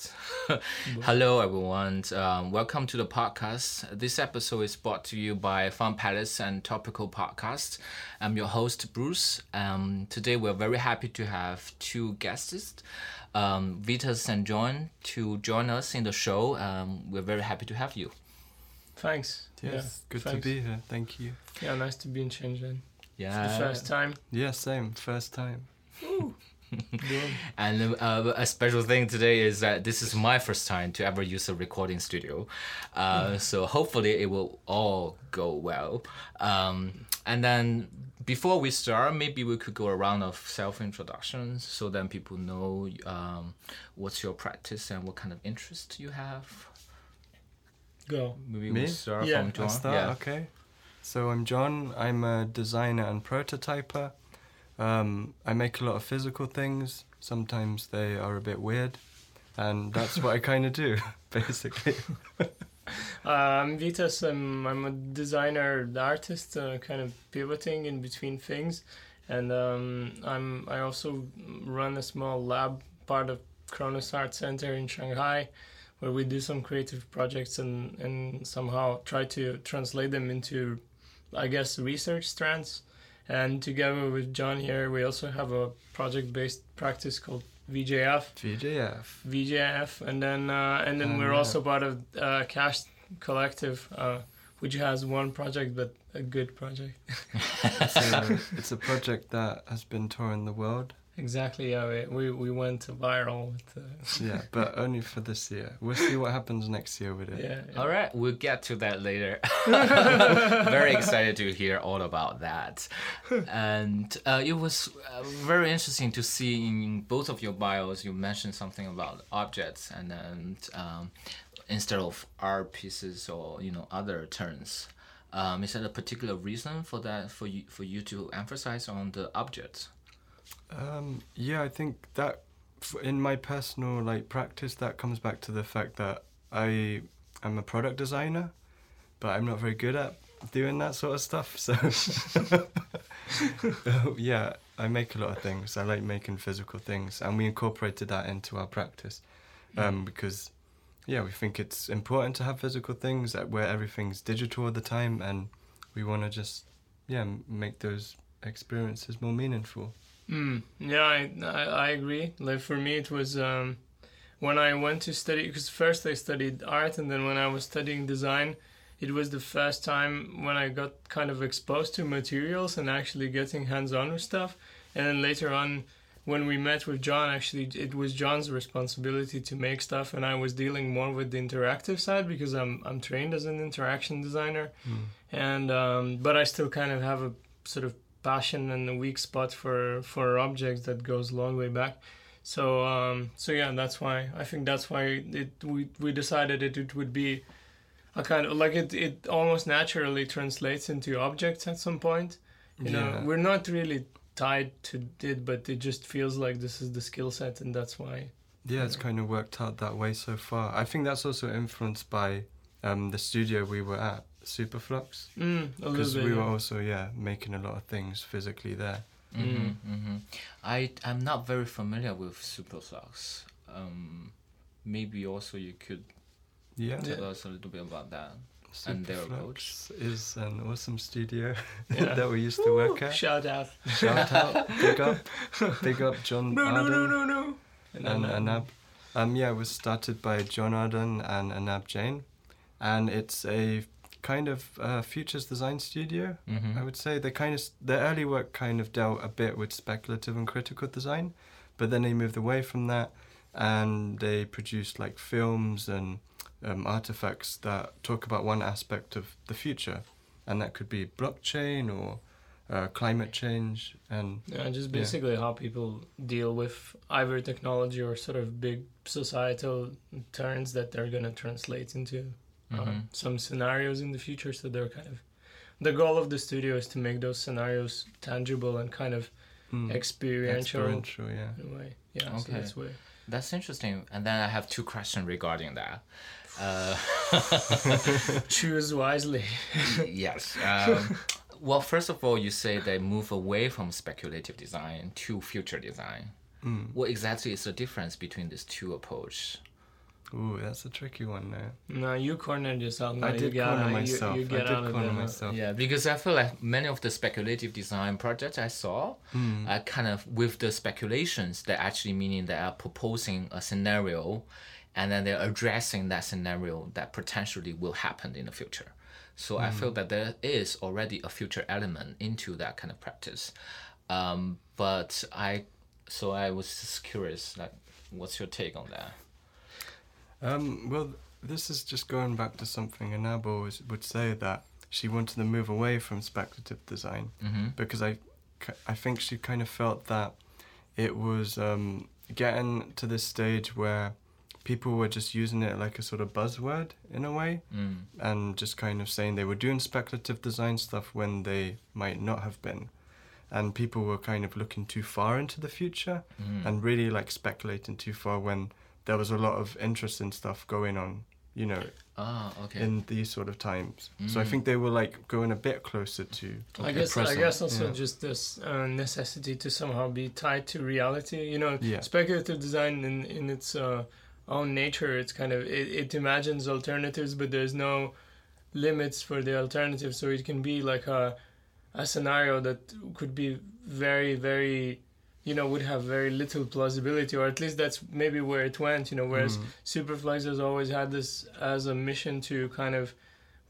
Hello, everyone. Um, welcome to the podcast. This episode is brought to you by Fun Palace and Topical Podcast. I'm your host, Bruce. Um, today, we're very happy to have two guests, um, Vitas and John, to join us in the show. Um, we're very happy to have you. Thanks. Yes, yeah, good thanks. to be here. Thank you. Yeah, nice to be in Shenzhen. Yeah. The first time. Yeah, same. First time. And uh, a special thing today is that this is my first time to ever use a recording studio. Uh, so hopefully it will all go well. Um, and then before we start, maybe we could go a round of self introductions so then people know um, what's your practice and what kind of interest you have. Go. Maybe Me? we'll start Yeah, from John. start. Yeah. Okay. So I'm John. I'm a designer and prototyper. Um, I make a lot of physical things. Sometimes they are a bit weird, and that's what I kind of do, basically. I'm Vitas. I'm, I'm a designer, artist, uh, kind of pivoting in between things, and um, I'm I also run a small lab, part of Chronus Art Center in Shanghai, where we do some creative projects and and somehow try to translate them into, I guess, research strands. And together with John here, we also have a project-based practice called VJF, VJF. VJF, and then uh, and then Um, we're yeah. also part of uh, Cash Collective, uh, which has one project but a good project. It's a, it's a project that has been touring the world. Exactly. Yeah, we, we we went viral with. Uh, Yeah, but only for this year. We'll see what happens next year with it. yeah. yeah. All right, we'll get to that later. very excited to hear all about that. And uh, it was uh, very interesting to see in both of your bios, you mentioned something about objects and then um, instead of art pieces or you know other terms. Um, is there a particular reason for that for you for you to emphasize on the objects? Um, yeah, I think that in my personal like practice, that comes back to the fact that I am a product designer, but I'm not very good at doing that sort of stuff. So yeah, I make a lot of things. I like making physical things, and we incorporated that into our practice um, because yeah, we think it's important to have physical things where everything's digital all the time, and we want to just yeah make those experiences more meaningful. Mm, yeah, I, I I agree. Like for me, it was um, when I went to study because first I studied art, and then when I was studying design, it was the first time when I got kind of exposed to materials and actually getting hands on with stuff. And then later on, when we met with John, actually it was John's responsibility to make stuff, and I was dealing more with the interactive side because I'm I'm trained as an interaction designer, and um, but I still kind of have a sort of passion and a weak spot for for objects that goes a long way back. So um, so yeah, that's why I think that's why it we we decided it, it would be a kind of like it it almost naturally translates into objects at some point. You know, we're not really tied to it, but it just feels like this is the skill set, and that's why. Yeah, it's kind of worked out that way so far. I think that's also influenced by um, the studio we were at, Superflux, Mm, because little bit. we were yeah. also yeah making a lot of things physically there. Mm-hmm, mm-hmm. I I'm not very familiar with Superflux. Um, maybe also you could Yeah, tell us a little bit about that. and their Superflux is an awesome studio Yeah. that we used to work at. Shout out! Shout out, big up, big up, John No, no, Ardern no, no, no. and then, um, Anab. Um, yeah, it was started by John Ardern and Anab Jain, and it's a kind of uh, futures design studio. Mm-hmm. I would say they kind of their early work kind of dealt a bit with speculative and critical design, but then they moved away from that, and they produced like films and um, artifacts that talk about one aspect of the future, and that could be blockchain or uh, climate change and Yeah, just Yeah. basically how people deal with either technology or sort of big societal turns that they're gonna translate into uh, Mhm. some scenarios in the future. So they're kind of the goal of the studio is to make those scenarios tangible and kind of mm, experiential experiential, yeah. in a way. Yeah, so that's where. That's interesting. And then I have two questions regarding that. Uh, Choose wisely. yes. Um, well, first of all, you say they move away from speculative design to future design. Mm. What exactly is the difference between these two approaches? Ooh, that's a tricky one there. No, you cornered yourself. No, I did get corner out- myself. You, I get did out corner there. myself. Yeah, because I feel like many of the speculative design projects I saw Hmm. are kind of with the speculations, they're actually meaning they are proposing a scenario and then they're addressing that scenario that potentially will happen in the future. So I feel that there is already a future element into that kind of practice. Um, but I, so I was just curious, like, what's your take on that? Um, well, this is just going back to something Anabo was, would say that she wanted to move away from speculative design Mm-hmm. because I, I think she kind of felt that it was um, getting to this stage where people were just using it like a sort of buzzword in a way Mm. and just kind of saying they were doing speculative design stuff when they might not have been. And people were kind of looking too far into the future Mm. and really like speculating too far when there was a lot of interesting stuff going on, you know, Ah, okay. in these sort of times. So I Mm. think they were like going a bit closer to. I Okay, guess I guess also yeah. just this uh, necessity to somehow be tied to reality. You know, Yeah. speculative design in in its uh, own nature, it's kind of it, it imagines alternatives, but there's no limits for the alternative. So it can be like a a scenario that could be very very you know would have very little plausibility or at least that's maybe where it went you know whereas Mm. Superflux has always had this as a mission to kind of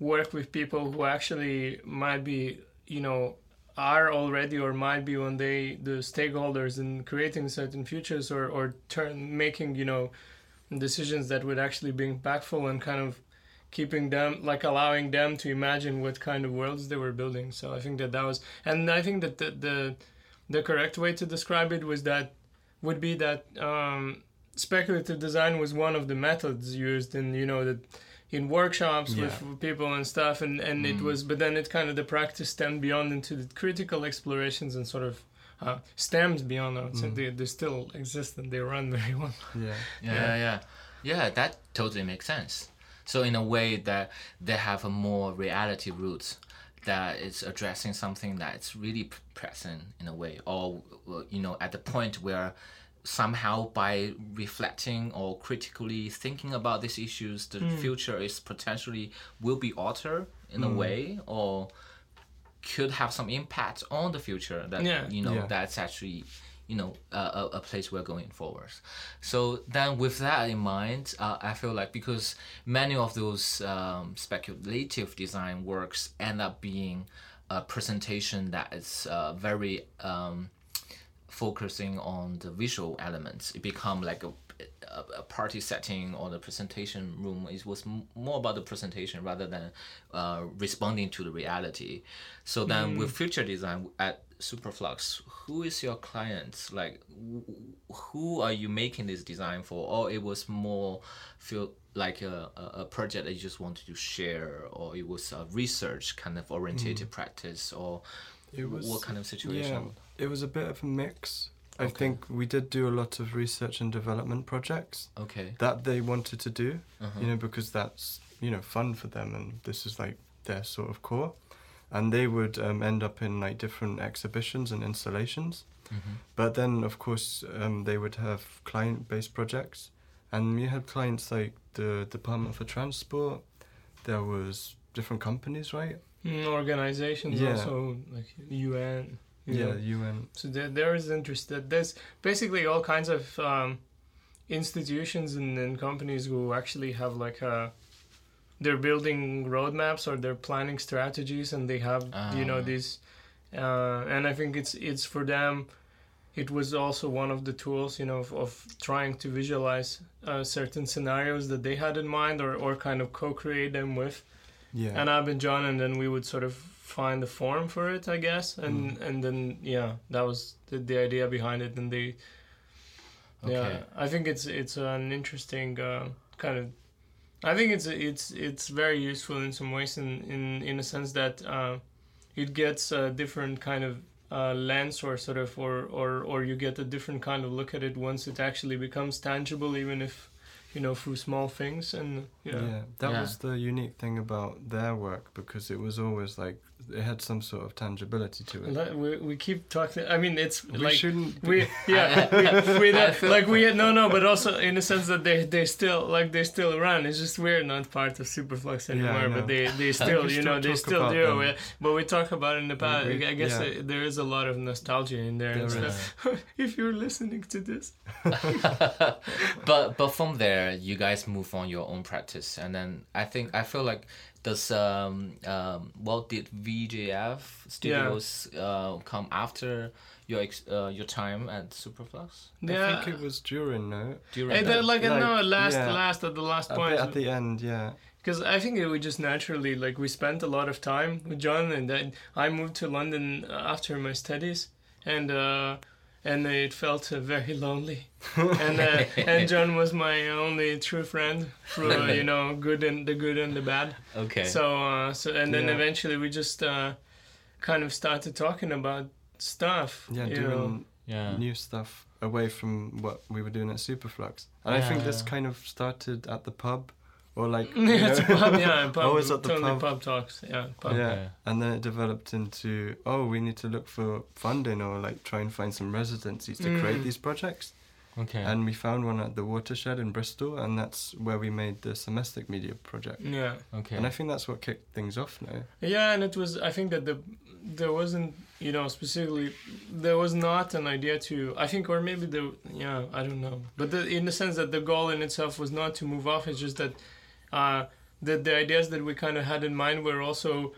work with people who actually might be, you know, are already or might be one day the stakeholders in creating certain futures or, or turn making, you know, decisions that would actually be impactful and kind of keeping them like allowing them to imagine what kind of worlds they were building. So I think that that was and I think that the the, the correct way to describe it was that would be that um, speculative design was one of the methods used in you know that in workshops Yeah. with people and stuff and and it Mm. was but then it kind of the practice stemmed beyond into the critical explorations and sort of uh, stems beyond I would say Mm. they, they still exist and they run very well Yeah. Yeah, yeah, yeah, yeah. That totally makes sense. So in a way that they have a more reality roots that is addressing something that's really p- present in a way, or you know, at the point where somehow by reflecting or critically thinking about these issues, the hmm. future is potentially will be altered in a hmm. way, or could have some impact on the future that Yeah. you know Yeah. that's actually you know a, a, a place we're going forward. So then with that in mind uh, i feel like because many of those um, speculative design works end up being a presentation that is uh, very um, focusing on the visual elements. It become like a, a, party setting or the presentation room. It was m- more about the presentation rather than uh, responding to the reality. So then with future design at superflux who is your client? Like wh- who are you making this design for? Or it was more feel like a, a, project that you just wanted to share? Or it was a research kind of orientated practice? Or It was what kind of situation? Yeah, it was a bit of a mix. I Okay. think we did do a lot of research and development projects okay. that they wanted to do, uh-huh. you know, because that's you know fun for them and this is like their sort of core, and they would um, end up in like different exhibitions and installations. Mhm. But then, of course, um, they would have client-based projects, and we had clients like the Department for Transport. There was different companies, right? Mm, organizations Yeah. also like UN Yeah, know. UN. So there, there is interest that there's basically all kinds of um, institutions and, and companies who actually have like a they're building roadmaps or they're planning strategies and they have you know Ah. these uh, and I think it's it's for them it was also one of the tools you know of, of trying to visualize uh, certain scenarios that they had in mind or, or kind of co-create them with Yeah. and I've been John, and then we would sort of find the form for it, I guess, and Mm. and then yeah, that was the, the idea behind it, and they okay yeah, I think it's it's an interesting uh, kind of. I think it's it's it's very useful in some ways, in in in a sense that uh, it gets a different kind of uh, lens, or sort of, or or or you get a different kind of look at it once it actually becomes tangible, even if you know through small things, and Yeah, yeah, that Yeah. was the unique thing about their work because it was always like it had some sort of tangibility to it. We, we keep talking. I mean, it's we like shouldn't. we yeah we, we don't- like we no no but also in the sense that they they still like they still run it's just we're not part of superflux anymore know. but they they still you know they still do them. it. but we talk about it in the past we- i guess yeah. there is a lot of nostalgia in there, and There stuff. if you're listening to this but but from there you guys move on your own practice and then i think i feel like does um um well did vjf studios uh come after your ex- uh, your time at superflux Yeah. I think it was during no. during Hey, that? the- like, Like, no last yeah. last at the last A point at the end, yeah. Because I think it would just naturally like we spent a lot of time with John, and then I moved to London after my studies, and uh, and it felt uh, very lonely. and uh, and John was my only true friend through uh, you know good and the good and the bad. okay So uh, so and then Yeah. eventually we just uh, kind of started talking about stuff. Yeah, you doing know. yeah new stuff away from what we were doing at Superflux. And I think this kind of started at the pub, or like you yeah, it's a know, pub, yeah, pub, always at the totally pub. pub talks, yeah, pub. Yeah, Okay. and then it developed into oh, we need to look for funding or like try and find some residencies to create Mm. these projects. okay And we found one at the Watershed in Bristol, and that's where we made the Domestic Media project. yeah. okay And I think that's what kicked things off now. Yeah, and it was. I think that the there wasn't, you know, specifically there was not an idea to. I think, or maybe the yeah, I don't know, but the, in the sense that the goal in itself was not to move off. It's just that uh, the the ideas that we kind of had in mind were also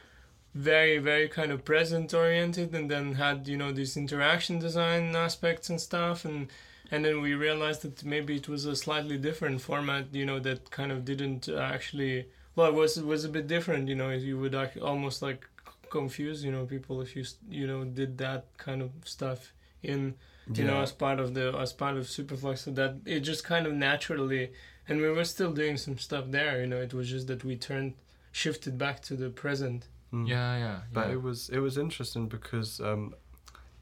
very very kind of present oriented and then had you know these interaction design aspects and stuff and and then we realized that maybe it was a slightly different format you know that kind of didn't uh, actually well it was it was a bit different you know you would ac- almost like confuse you know people if you you know did that kind of stuff in you know as part of the as part of superflux so that it just kind of naturally and we were still doing some stuff there you know it was just that we turned shifted back to the present Mm. yeah yeah But yeah. it was it was interesting because um,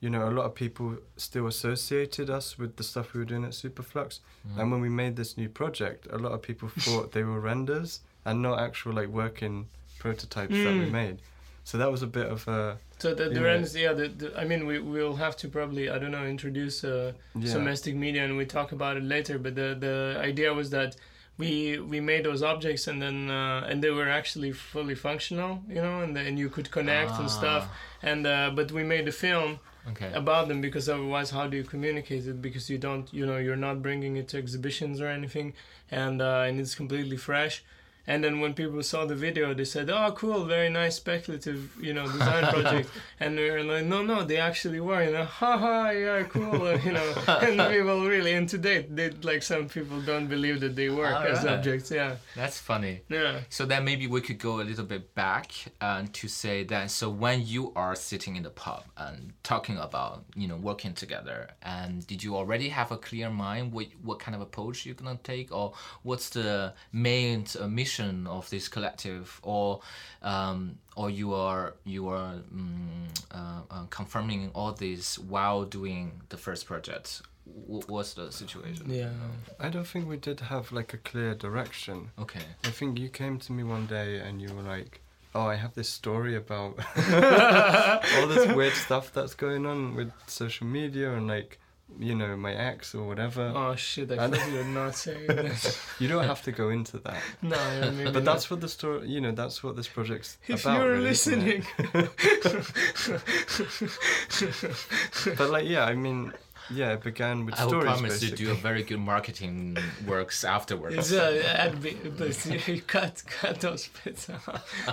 you know a lot of people still associated us with the stuff we were doing at Superflux, Mm. and when we made this new project, a lot of people thought they were renders and not actual like working prototypes that we Mm. made. So that was a bit of a so the, the Yeah. yeah the, the, i mean we will have to probably i don't know introduce uh, yeah. domestic media and we talk about it later but the the idea was that we we made those objects and then uh, and they were actually fully functional you know and then you could connect and stuff. Ah, and uh, but we made a film okay. about them because otherwise how do you communicate it? Because you don't you know you're not bringing it to exhibitions or anything. And uh, and it's completely fresh and then when people saw the video they said oh cool very nice speculative you know design project. And we were like no no they actually were you know haha yeah cool uh, you know. And people really and today they like some people don't believe that they work as Alright. objects yeah. That's funny. Yeah. So then maybe we could go a little bit back and to say that so when you are sitting in the pub and talking about you know working together and did you already have a clear mind what what kind of approach you're gonna take or what's the main uh, mission of this collective or um, or you are you are mm, uh, uh, confirming all this while doing the first project. Wh- what's the situation? Yeah. I don't think we did have like a clear direction. okay. I think you came to me one day and you were like, "Oh, I have this story about all this weird stuff that's going on with social media and like, you know, my ex or whatever." oh shit i And- thought you were not saying that You don't have to go into that. no yeah, maybe But not. that's what the story, you know, that's what this project's if about. you're really, listening But like, yeah, I mean, yeah, it began with I will stories. promise to basically. do a very good marketing works afterwards. It's ad bit, but you cut cut those bits. out.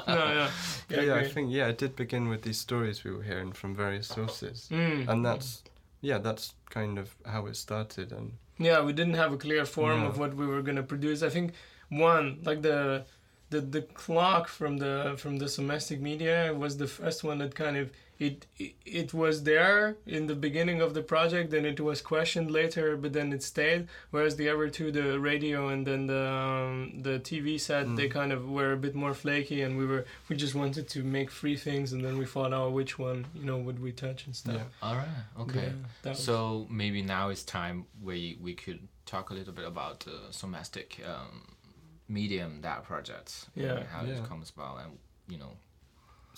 no, no. Yeah, yeah, I think yeah, it did begin with these stories we were hearing from various sources, Mm. and that's yeah, that's kind of how it started. And Yeah, we didn't have a clear form No. of what we were gonna produce. I think one like the the the clock from the from the domestic media was the first one that kind of it, it it was there in the beginning of the project and it was questioned later but then it stayed whereas the other two the radio and then the um, the tv set Mm. they kind of were a bit more flaky and we were we just wanted to make free things and then we thought out which one you know would we touch and stuff yeah, All right. Okay. Yeah, that was- So maybe now it's time we we could talk a little bit about the somastic um, medium that project. Yeah. and How Yeah. it comes about and you know.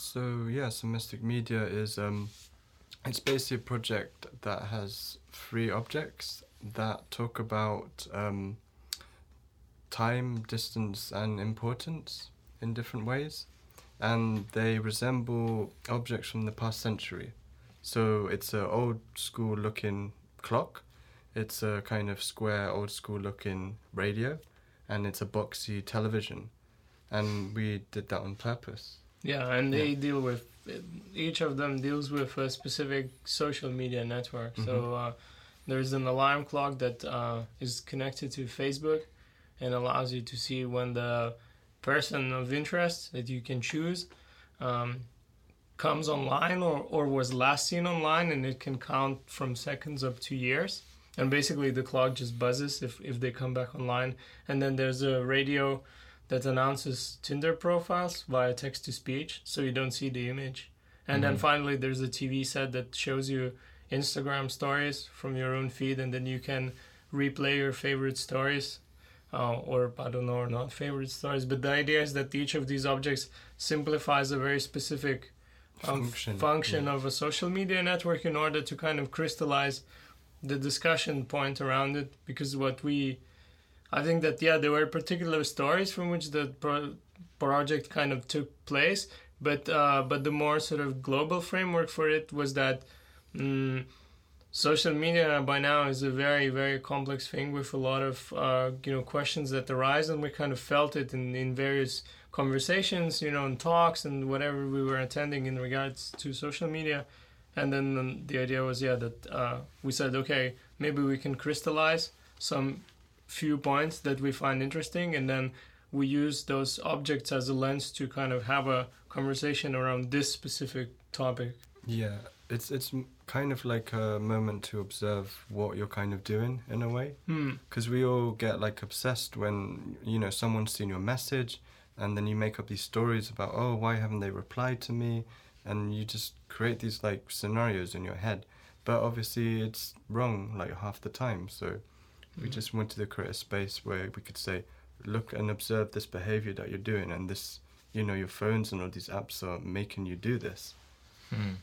So yeah, Domestic Media is um, it's basically a project that has three objects that talk about um, time, distance, and importance in different ways, and they resemble objects from the past century. So it's an old school looking clock. It's a kind of square old school looking radio, and it's a boxy television, and we did that on purpose. Yeah, and they Yeah. deal with each of them deals with a specific social media network. So Mhm. uh, there's an alarm clock that uh, is connected to Facebook and allows you to see when the person of interest that you can choose um, comes online or, or was last seen online, and it can count from seconds up to years. And basically, the clock just buzzes if, if they come back online. And then there's a radio that announces Tinder profiles via text to speech, so you don't see the image. And then Mhm. finally, there's a TV set that shows you Instagram stories from your own feed, and then you can replay your favorite stories, uh, or I don't know, or not favorite stories. But the idea is that each of these objects simplifies a very specific um, Function, function yeah. of a social media network in order to kind of crystallize the discussion point around it. Because what we I think that yeah, there were particular stories from which the pro- project kind of took place, but uh, but the more sort of global framework for it was that mm, social media by now is a very very complex thing with a lot of uh, you know questions that arise, and we kind of felt it in in various conversations, you know, and talks and whatever we were attending in regards to social media. And then um, the idea was, yeah, that uh, we said, okay, maybe we can crystallize some few points that we find interesting and then we use those objects as a lens to kind of have a conversation around this specific topic Yeah, it's it's kind of like a moment to observe what you're kind of doing in a way, hmm. because we all get like obsessed when you know someone's seen your message, and then you make up these stories about oh why haven't they replied to me, and you just create these like scenarios in your head, but obviously it's wrong like half the time. So we just wanted to create a space where we could say, look and observe this behavior that you're doing, and this you know your phones and all these apps are making you do this. Hmm.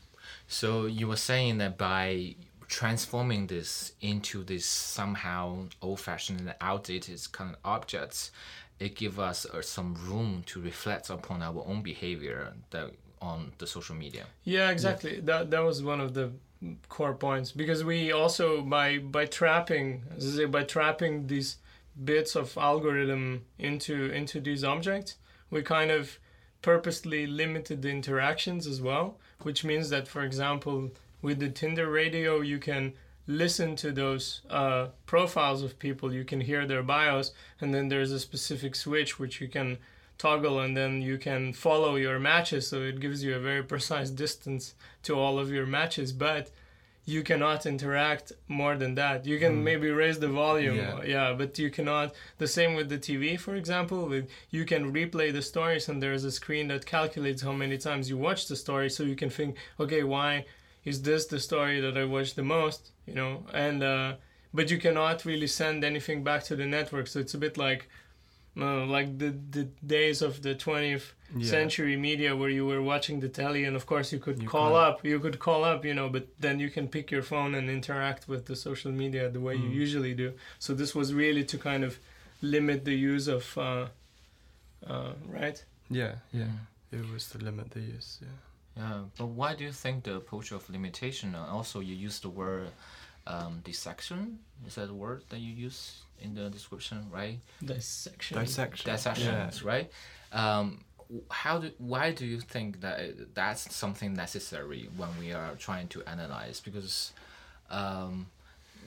So you were saying that by transforming this into this somehow old-fashioned and outdated kind of objects, it gives us uh, some room to reflect upon our own behavior that on the social media. Yeah, exactly. That that was one of the core points. Because we also by by trapping say by trapping these bits of algorithm into into these objects, we kind of purposely limited the interactions as well, which means that for example with the Tinder radio you can listen to those uh, profiles of people, you can hear their bios, and then there's a specific switch which you can toggle and then you can follow your matches so it gives you a very precise distance to all of your matches but you cannot interact more than that you can Mm. maybe raise the volume Yeah. but you cannot the same with the tv for example with, you can replay the stories and there's a screen that calculates how many times you watch the story so you can think okay why is this the story that i watched the most you know and uh, but you cannot really send anything back to the network so it's a bit like uh, like the the days of the 20th Yeah. century media where you were watching the telly and of course you could You call can't- up you could call up you know but then you can pick your phone and interact with the social media the way you Mm. usually do so this was really to kind of limit the use of uh, uh, right Yeah, yeah. Mm. It was to limit the use. Yeah. Yeah, but why do you think the approach of limitation? Also, you use the word um, dissection. Is that the word that you use in the description, right? dissection Dissection. Dissections, right? Um, w- how do why do you think that that's something necessary when we are trying to analyze? Because, um,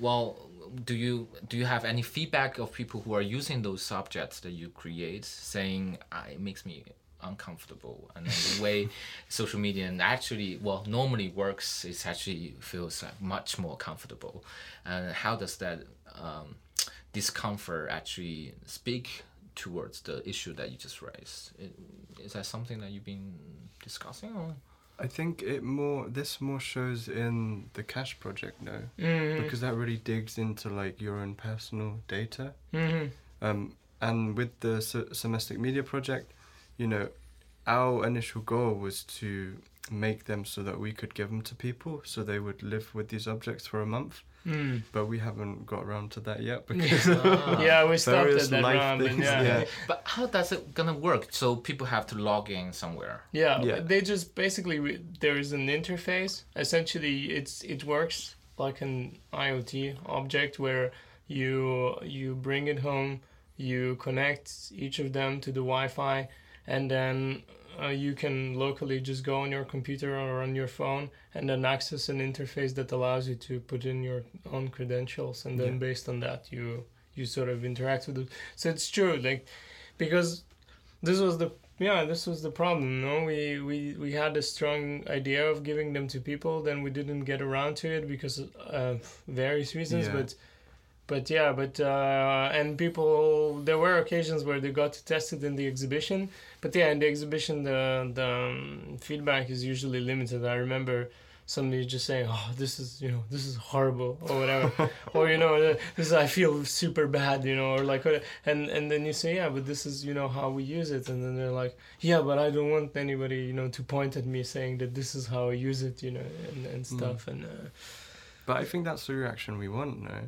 well, do you do you have any feedback of people who are using those subjects that you create, saying ah, it makes me uncomfortable, and the way social media actually well normally works is actually feels like much more comfortable, and how does that um, discomfort actually speak towards the issue that you just raised? I- Is that something that you've been discussing? Or? I think it more. This more shows in the Cash project now mm-hmm. because that really digs into like your own personal data. hmm Um, and with the se- Domestic Media project, you know, our initial goal was to make them so that we could give them to people so they would live with these objects for a month Mm. but we haven't got around to that yet because Ah. yeah, we stopped at that round. things, yeah. yeah. But how does it gonna work? So people have to log in somewhere. Yeah, Yeah. they just basically re- there is an interface. Essentially, it's it works like an IoT object where you you bring it home, you connect each of them to the Wi-Fi, and then uh, you can locally just go on your computer or on your phone and then access an interface that allows you to put in your own credentials, and then Yeah. based on that you you sort of interact with it. So it's true, like because this was the yeah this was the problem no we we we had a strong idea of giving them to people then we didn't get around to it because of uh, various reasons Yeah. but but yeah but uh, and people there were occasions where they got tested in the exhibition but yeah in the exhibition the the um, feedback is usually limited. I remember somebody just saying oh this is you know this is horrible or whatever. Or you know this is, i feel super bad you know or like uh, and and then you say yeah but this is you know how we use it and then they're like yeah but i don't want anybody you know to point at me saying that this is how i use it you know and, and Mm. stuff and uh, but i think that's the reaction we want no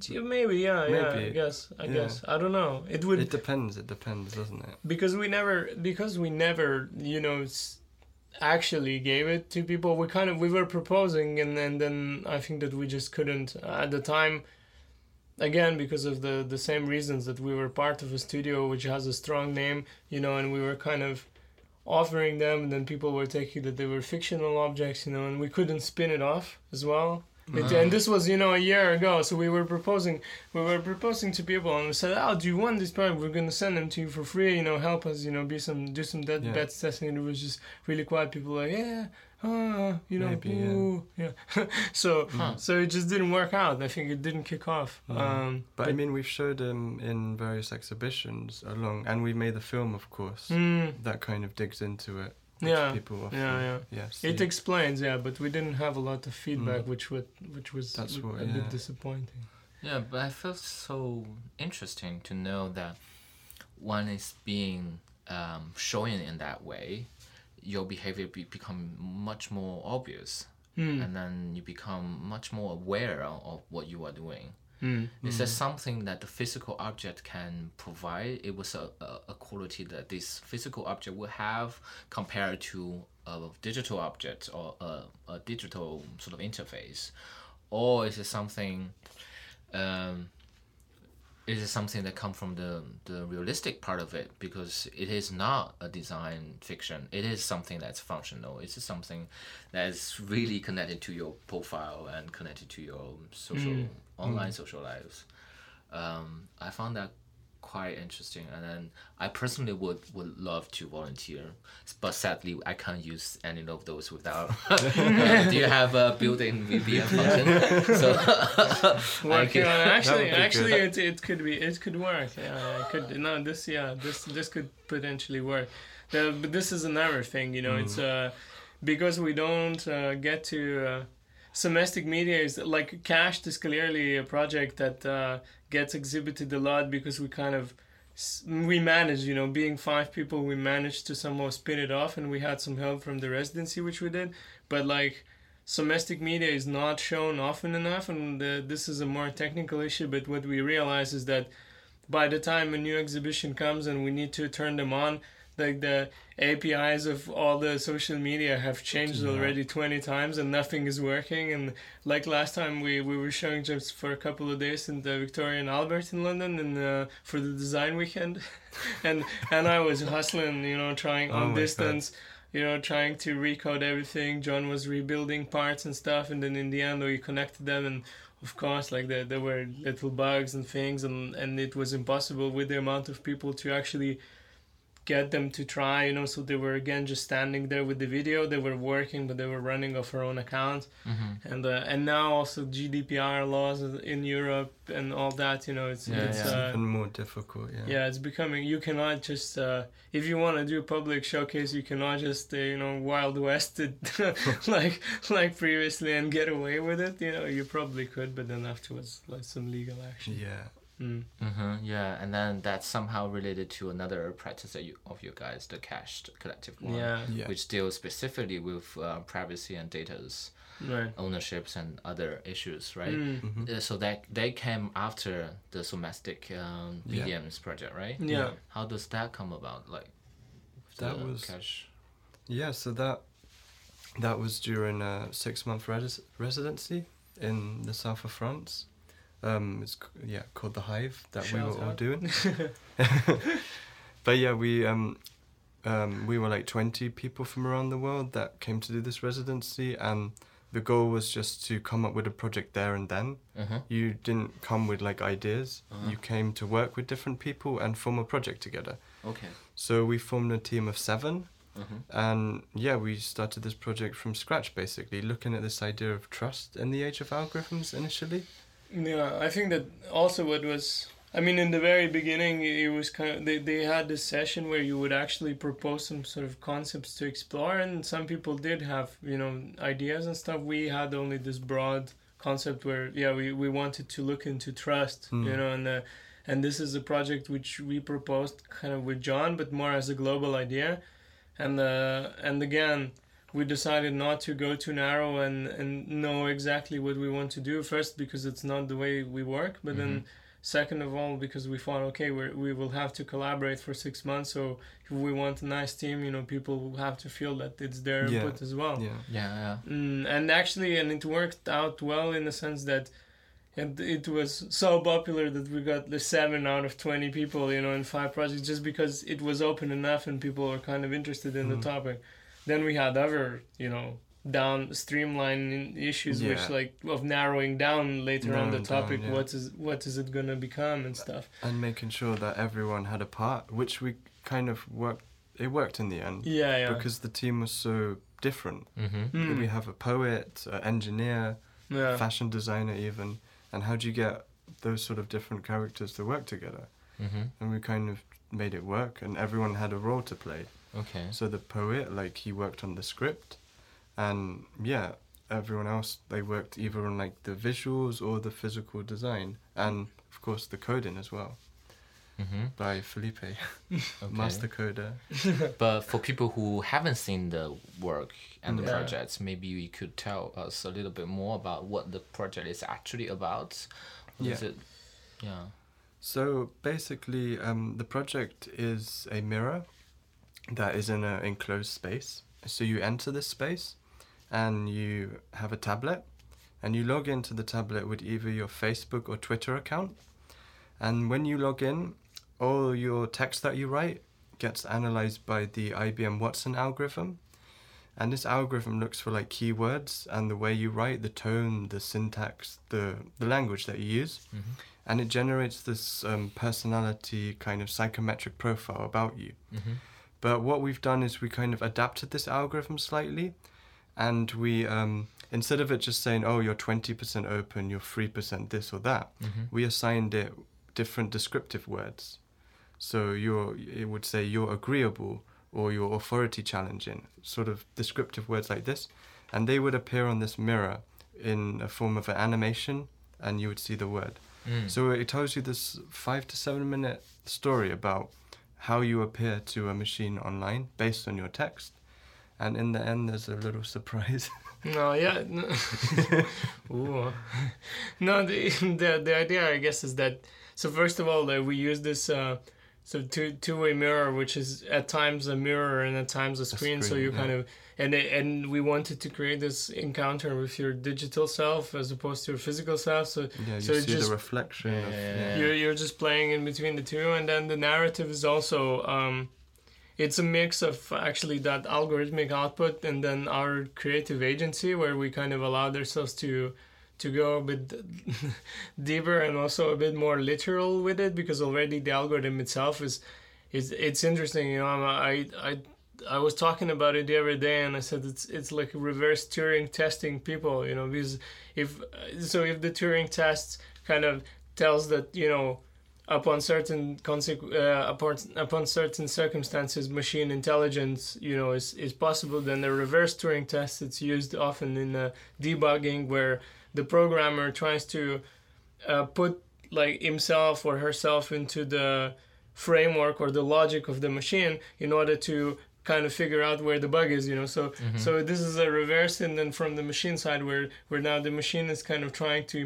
yeah, maybe yeah yeah i guess i Yeah. guess. I don't know. It would it depends it depends doesn't it? Because we never because we never you know actually gave it to people. We kind of we were proposing and, then then i think that we just couldn't at the time. Again because of the the same reasons that we were part of a studio which has a strong name you know and we were kind of offering them and then people were taking that they were fictional objects you know and we couldn't spin it off as well it, and this was you know a year ago so we were proposing we were proposing to people and we said oh do you want this product we're going to send them to you for free you know help us you know be some do some dead Yeah. bets testing and it was just really quiet people like yeah uh, you know Maybe, yeah. ooh, yeah, so Huh. so it just didn't work out i think it didn't kick off Mhm. um but i mean we've showed them in various exhibitions along and we made the film of course mm, that kind of digs into it which yeah people often yeah yeah yeah it explains yeah but we didn't have a lot of feedback Mm. which would which was That's a what- bit disappointing Yeah, but I felt so interesting to know that one is being um, shown in that way, your behavior be, become much more obvious, mm. and then you become much more aware of, of what you are doing. Mm. Is there something that the physical object can provide? It was a, a, a quality that this physical object will have compared to a digital object or a, a digital sort of interface, or is it something? Um, is it something that come from the the realistic part of it? Because it is not a design fiction. It is something that's functional. It's something that's really connected to your profile and connected to your social Mm. online social lives. Um, i found that quite interesting. And then i personally would would love to volunteer but sadly i can't use any of those without do you have a built-in vpn function? So I working could- on actually actually good. it, it could be it could work. Yeah it could no this yeah this this could potentially work. The, but this is another thing you know it's uh because we don't uh, get to uh, Domestic Media is like Cached is clearly a project that uh, gets exhibited a lot because we kind of we managed you know being five people we managed to somehow spin it off and we had some help from the residency which we did but like Domestic media is not shown often enough, and uh, this is a more technical issue. But what we realize is that by the time a new exhibition comes and we need to turn them on, like the APIs of all the social media have changed Yeah. already 20 times and nothing is working. And like last time, we, we were showing just for a couple of days in the Victoria and Albert in London and uh, for the design weekend, and and I was hustling, you know, trying Oh on my God. distance you know, trying to recode everything. John was rebuilding parts and stuff, and then in the end, we connected them, and of course, like there, there were little bugs and things, and and it was impossible with the amount of people to actually get them to try, you know. So they were again just standing there with the video. They were working, but they were running off their own account, Mhm. and uh, and now also GDPR laws in Europe and all that. You know, it's Yeah, it's. yeah. It's Uh, even more difficult. Yeah. yeah it's becoming you cannot just uh, if you want to do a public showcase you cannot just uh, you know wild west it like like previously and get away with it you know you probably could but then afterwards like some legal action Yeah, Mm. Mm-hmm, yeah, and then that's somehow related to another practice that you, of you guys, the cached collective one, Yeah. Yeah. which deals specifically with uh, privacy and data's Right. ownerships and other issues, right? Mm. Mhm. Uh, so that they came after the Somastic um, Yeah. BDM's project, right? Yeah. How does that come about? Like That was- cache? Yeah, so that that was during a six month res- residency in the south of France. Um, it's yeah called the Hive that we Shout were all doing. but yeah, we um, um, we were like twenty people from around the world that came to do this residency, and the goal was just to come up with a project there and then. Mm-hmm. You didn't come with like ideas. Uh-huh. You came to work with different people and form a project together. Okay. So we formed a team of seven. Mm-hmm. And yeah, we started this project from scratch, basically, looking at this idea of trust in the age of algorithms initially. Yeah, I think that also what was I mean in the very beginning it was kind of they, they had this session where you would actually propose some sort of concepts to explore and some people did have, you know, ideas and stuff. We had only this broad concept where yeah, we, we wanted to look into trust, Hmm. you know, and uh, and this is a project which we proposed kind of with John but more as a global idea. And uh, and again, we decided not to go too narrow and, and know exactly what we want to do first because it's not the way we work but then second of all because we thought okay we we will have to collaborate for six months so if we want a nice team you know people will have to feel that it's their Yeah. input as well Yeah. Yeah, yeah. mm, and actually and it worked out well in the sense that it, it was so popular that we got the seven out of 20 people you know in five projects just because it was open enough and people were kind of interested in Mm. the topic then we had other you know down streamlining issues which like of narrowing down later on the Narrowing down, topic yeah. what is what is it going to become and stuff And making sure that everyone had a part, which we kind of worked, it worked in the end. yeah yeah Because the team was so different. Mm-hmm. Mm. We have a poet, an engineer, yeah fashion designer, even. And how do you get those sort of different characters to work together? Mm-hmm. And we kind of made it work, and everyone had a role to play. Okay. So the poet, like he worked on the script, and yeah, everyone else they worked either on like the visuals or the physical design, and of course the coding as well Mm-hmm. by Felipe, Okay. master coder. But for people who haven't seen the work and the Yeah. projects, maybe you could tell us a little bit more about what the project is actually about. What is Yeah. it? Yeah. So basically, um, the project is a mirror that is in an enclosed space. So you enter this space, and you have a tablet, and you log into the tablet with either your Facebook or Twitter account. And when you log in, all your text that you write gets analyzed by the IBM Watson algorithm. And this algorithm looks for like keywords and the way you write, the tone, the syntax, the, the language that you use Mm-hmm. and it generates this um, personality kind of psychometric profile about you. Mm-hmm. But what we've done is we kind of adapted this algorithm slightly, and we um, instead of it just saying, "Oh, you're twenty percent open, you're three percent this or that," Mm-hmm. we assigned it different descriptive words. So you're it would say you're agreeable or you're authority challenging, sort of descriptive words like this, and they would appear on this mirror in a form of an animation, and you would see the word. Mm. So it tells you this five to seven minute story about how you appear to a machine online based on your text. And in the end, there's a little surprise. No, yeah. No, the, the the idea I guess is that so first of all uh, we use this uh, so two two way mirror which is at times a mirror and at times a screen, so screen, you yeah. kind of and and we wanted to create this encounter with your digital self as opposed to your physical self so yeah, you So see just- the reflection. of, Yeah. yeah. you're you're just playing in between the two, and then the narrative is also um, it's a mix of actually that algorithmic output and then our creative agency where we kind of allowed ourselves to to go a bit deeper and also a bit more literal with it because already the algorithm itself is is it's interesting you know I I I was talking about it the other day and I said it's it's like reverse Turing testing people you know because if so if the Turing test kind of tells that you know upon certain consequ- uh, upon, upon certain circumstances machine intelligence you know is, is possible then the reverse turing test it's used often in uh, debugging where the programmer tries to uh, put like himself or herself into the framework or the logic of the machine in order to kind of figure out where the bug is you know? So Mm-hmm. so this is a reverse and then from the machine side where where now the machine is kind of trying to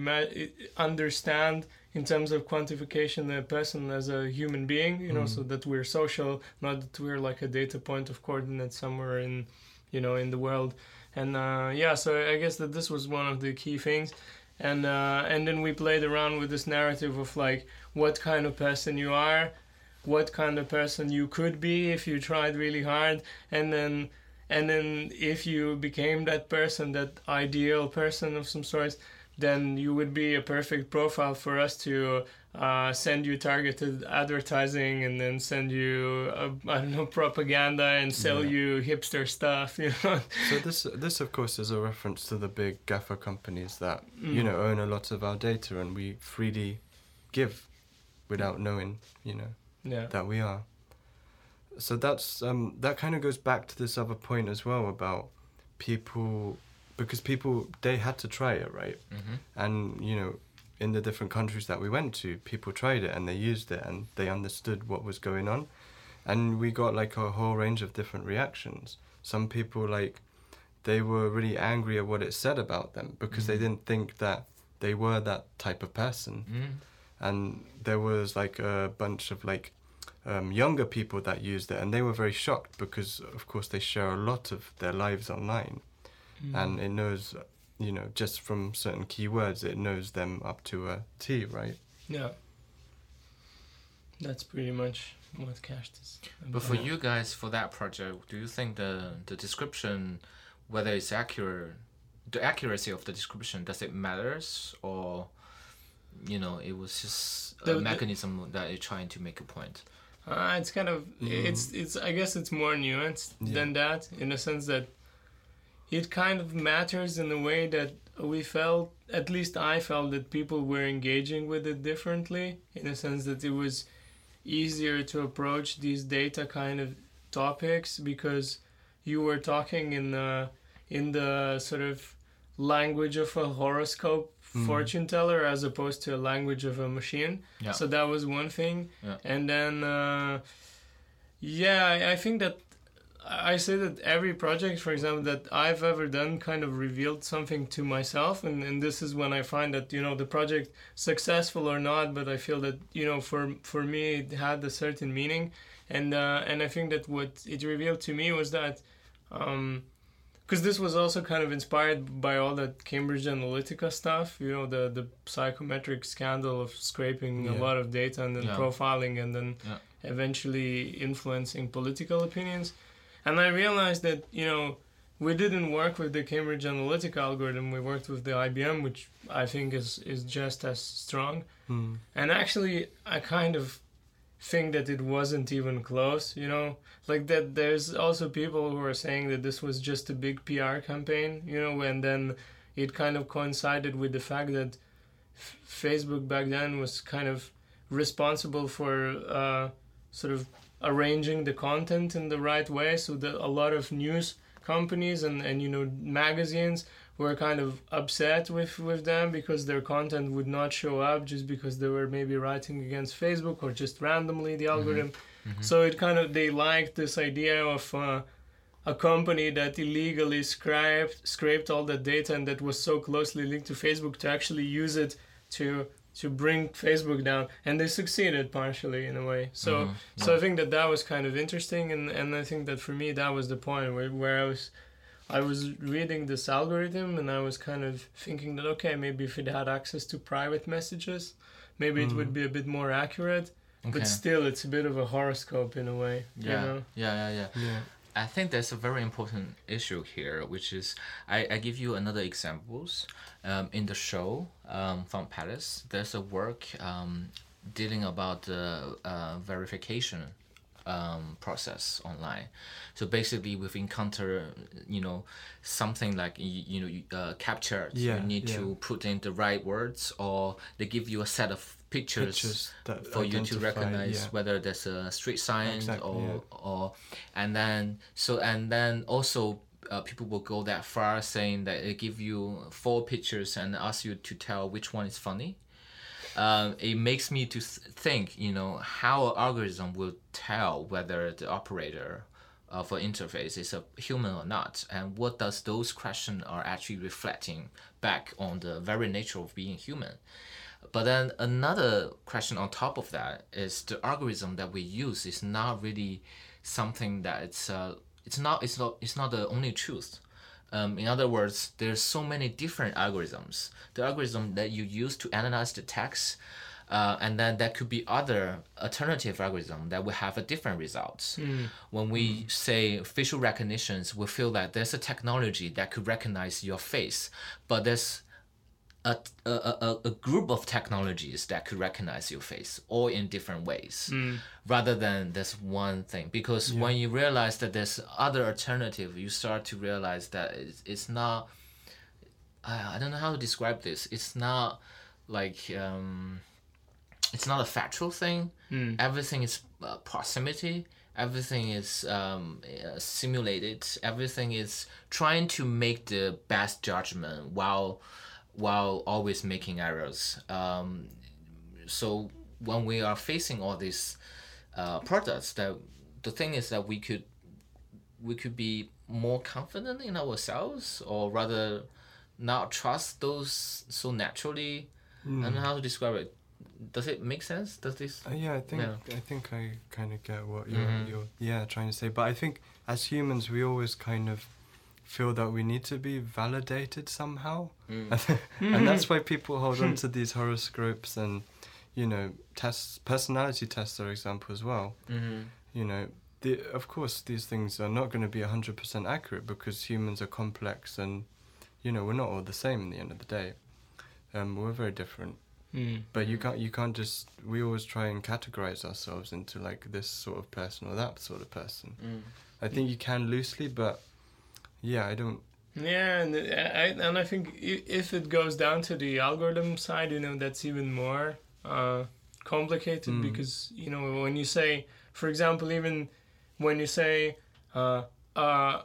understand in terms of quantification the person as a human being you know so that we're social not that we're like a data point of coordinate somewhere in you know in the world and uh, yeah so i guess that this was one of the key things. And uh, and then we played around with this narrative of like what kind of person you are what kind of person you could be if you tried really hard and then and then if you became that person that ideal person of some sort then you would be a perfect profile for us to uh, send you targeted advertising and then send you uh, I don't know propaganda and sell Yeah. you hipster stuff you know So this this of course is a reference to the big GAFA companies that you Mm. know own a lot of our data and we freely give without knowing you know yeah that we are. So that's um, that kind of goes back to this other point as well about people because people they had to try it right Mm-hmm. and you know in the different countries that we went to people tried it and they used it and they understood what was going on. And we got like a whole range of different reactions. Some people like they were really angry at what it said about them because they Mhm. didn't think that they were that type of person. Mm. and there was like a bunch of like um, younger people that used it and they were very shocked because of course they share a lot of their lives online. And it knows you know just from certain keywords it knows them up to a t right yeah that's pretty much what cached is But for you guys, for that project, do you think the the description, whether it's accurate, the accuracy of the description, does it matters or, you know, it was just a The- the- mechanism that you're trying to make a point? Uh, it's kind of Mm. it's it's I guess it's more nuanced Yeah. than that in the sense that it kind of matters in the way that we felt at least I felt that people were engaging with it differently in the sense that it was easier to approach these data kind of topics because you were talking in the in the sort of language of a horoscope Mm. fortune teller as opposed to a language of a machine Yeah. so that was one thing Yeah. and then uh, yeah I, I think that i say that every project for example that i've ever done kind of revealed something to myself and, and this is when i find that you know the project successful or not but i feel that you know for for me it had a certain meaning and uh, and i think that what it revealed to me was that um, because this was also kind of inspired by all that Cambridge Analytica stuff, you know, the the psychometric scandal of scraping a lot of data and then Yeah. profiling and then Yeah. eventually influencing political opinions. And I realized that, you know, we didn't work with the Cambridge Analytica algorithm, we worked with the IBM, which I think is, is just as strong. mm. And actually, I kind of think that it wasn't even close, you know? Like that there's also people who are saying that this was just a big PR campaign, you know, and then it kind of coincided with the fact that F- Facebook back then was kind of responsible for uh, sort of arranging the content in the right way so that a lot of news companies and, and you know magazines were kind of upset with, with them because their content would not show up just because they were maybe writing against Facebook or just randomly the algorithm. Mhm. So it kind of they liked this idea of uh, a company that illegally scraped scraped all the data and that was so closely linked to Facebook to actually use it to to bring Facebook down, and they succeeded partially in a way. So Mhm. so I think that that was kind of interesting, and, and I think that for me that was the point where, where I was I was reading this algorithm and I was kind of thinking that okay maybe if it had access to private messages, maybe it would Mm. be a bit more accurate. Okay. But still, it's a bit of a horoscope in a way. yeah. You know? yeah, yeah, yeah. yeah I think there's a very important issue here, which is I, I give you another examples. Um, in the show um, from Palace, there's a work um, dealing about the uh, verification um, process online. So basically, we've encountered you know something like you, you know uh, CAPTCHA. Yeah, you need yeah. to put in the right words, or they give you a set of pictures pictures that for you to recognize yeah. whether there's a street sign Exactly, or yeah. or and then so and then also uh, people will go that far saying that they give you four pictures and ask you to tell which one is funny um, it makes me to th- think, you know, how an algorithm will tell whether the operator of an interface is a human or not, and what does those questions are actually reflecting back on the very nature of being human. But then another question on top of that is the algorithm that we use is not really something that it's uh, it's not it's not it's not the only truth. Um, in other words, there's so many different algorithms. The algorithm that you use to analyze the text, uh, and then there could be other alternative algorithm that will have a different results. When we say facial recognitions, we feel that there's a technology that could recognize your face, but there's a, a, a, a group of technologies that could recognize your face all in different ways rather than this one thing. Because when you realize that there's other alternative you start to realize that it's, it's not I, I don't know how to describe this. It's not like um, it's not a factual thing. Everything is uh, proximity. Everything is um, uh, simulated. Everything is trying to make the best judgment while while always making errors um, so when we are facing all these uh, products that the thing is that we could we could be more confident in ourselves or rather not trust those so naturally i don't know how to describe it does it make sense does this Uh, yeah, I think Yeah. I think I kind of get what you're Mhm. you're yeah trying to say. But I think as humans, we always kind of feel that we need to be validated somehow, Mm. and that's why people hold on to these horoscopes and you know tests. Personality tests are example as well. mm-hmm. You know, the, of course these things are not going to be hundred percent accurate because humans are complex and you know we're not all the same in the end of the day. Um, we're very different. Mm. But you can't you can't just we always try and categorize ourselves into like this sort of person or that sort of person. Mm. I think you can loosely, but yeah, I don't. Yeah, and I and I think if it goes down to the algorithm side, you know, that's even more uh, complicated Mm. because you know when you say, for example, even when you say uh, uh,